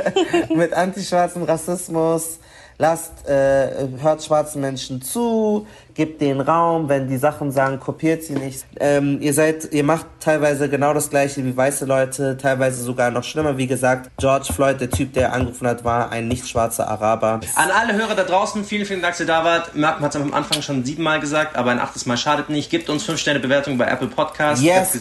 mit antischwarzen Rassismus lasst, äh, hört schwarzen Menschen zu, gebt denen Raum, wenn die Sachen sagen, kopiert sie nicht. Ähm, ihr seid, ihr macht teilweise genau das gleiche wie weiße Leute, teilweise sogar noch schlimmer. Wie gesagt, George Floyd, der Typ, der angerufen hat, war ein nicht schwarzer Araber. An alle Hörer da draußen, vielen, vielen Dank, dass ihr da wart. Malcolm hat es am Anfang schon siebenmal gesagt, aber ein achtes Mal schadet nicht. Gebt uns fünf Sterne Bewertung bei Apple Podcasts. Yes.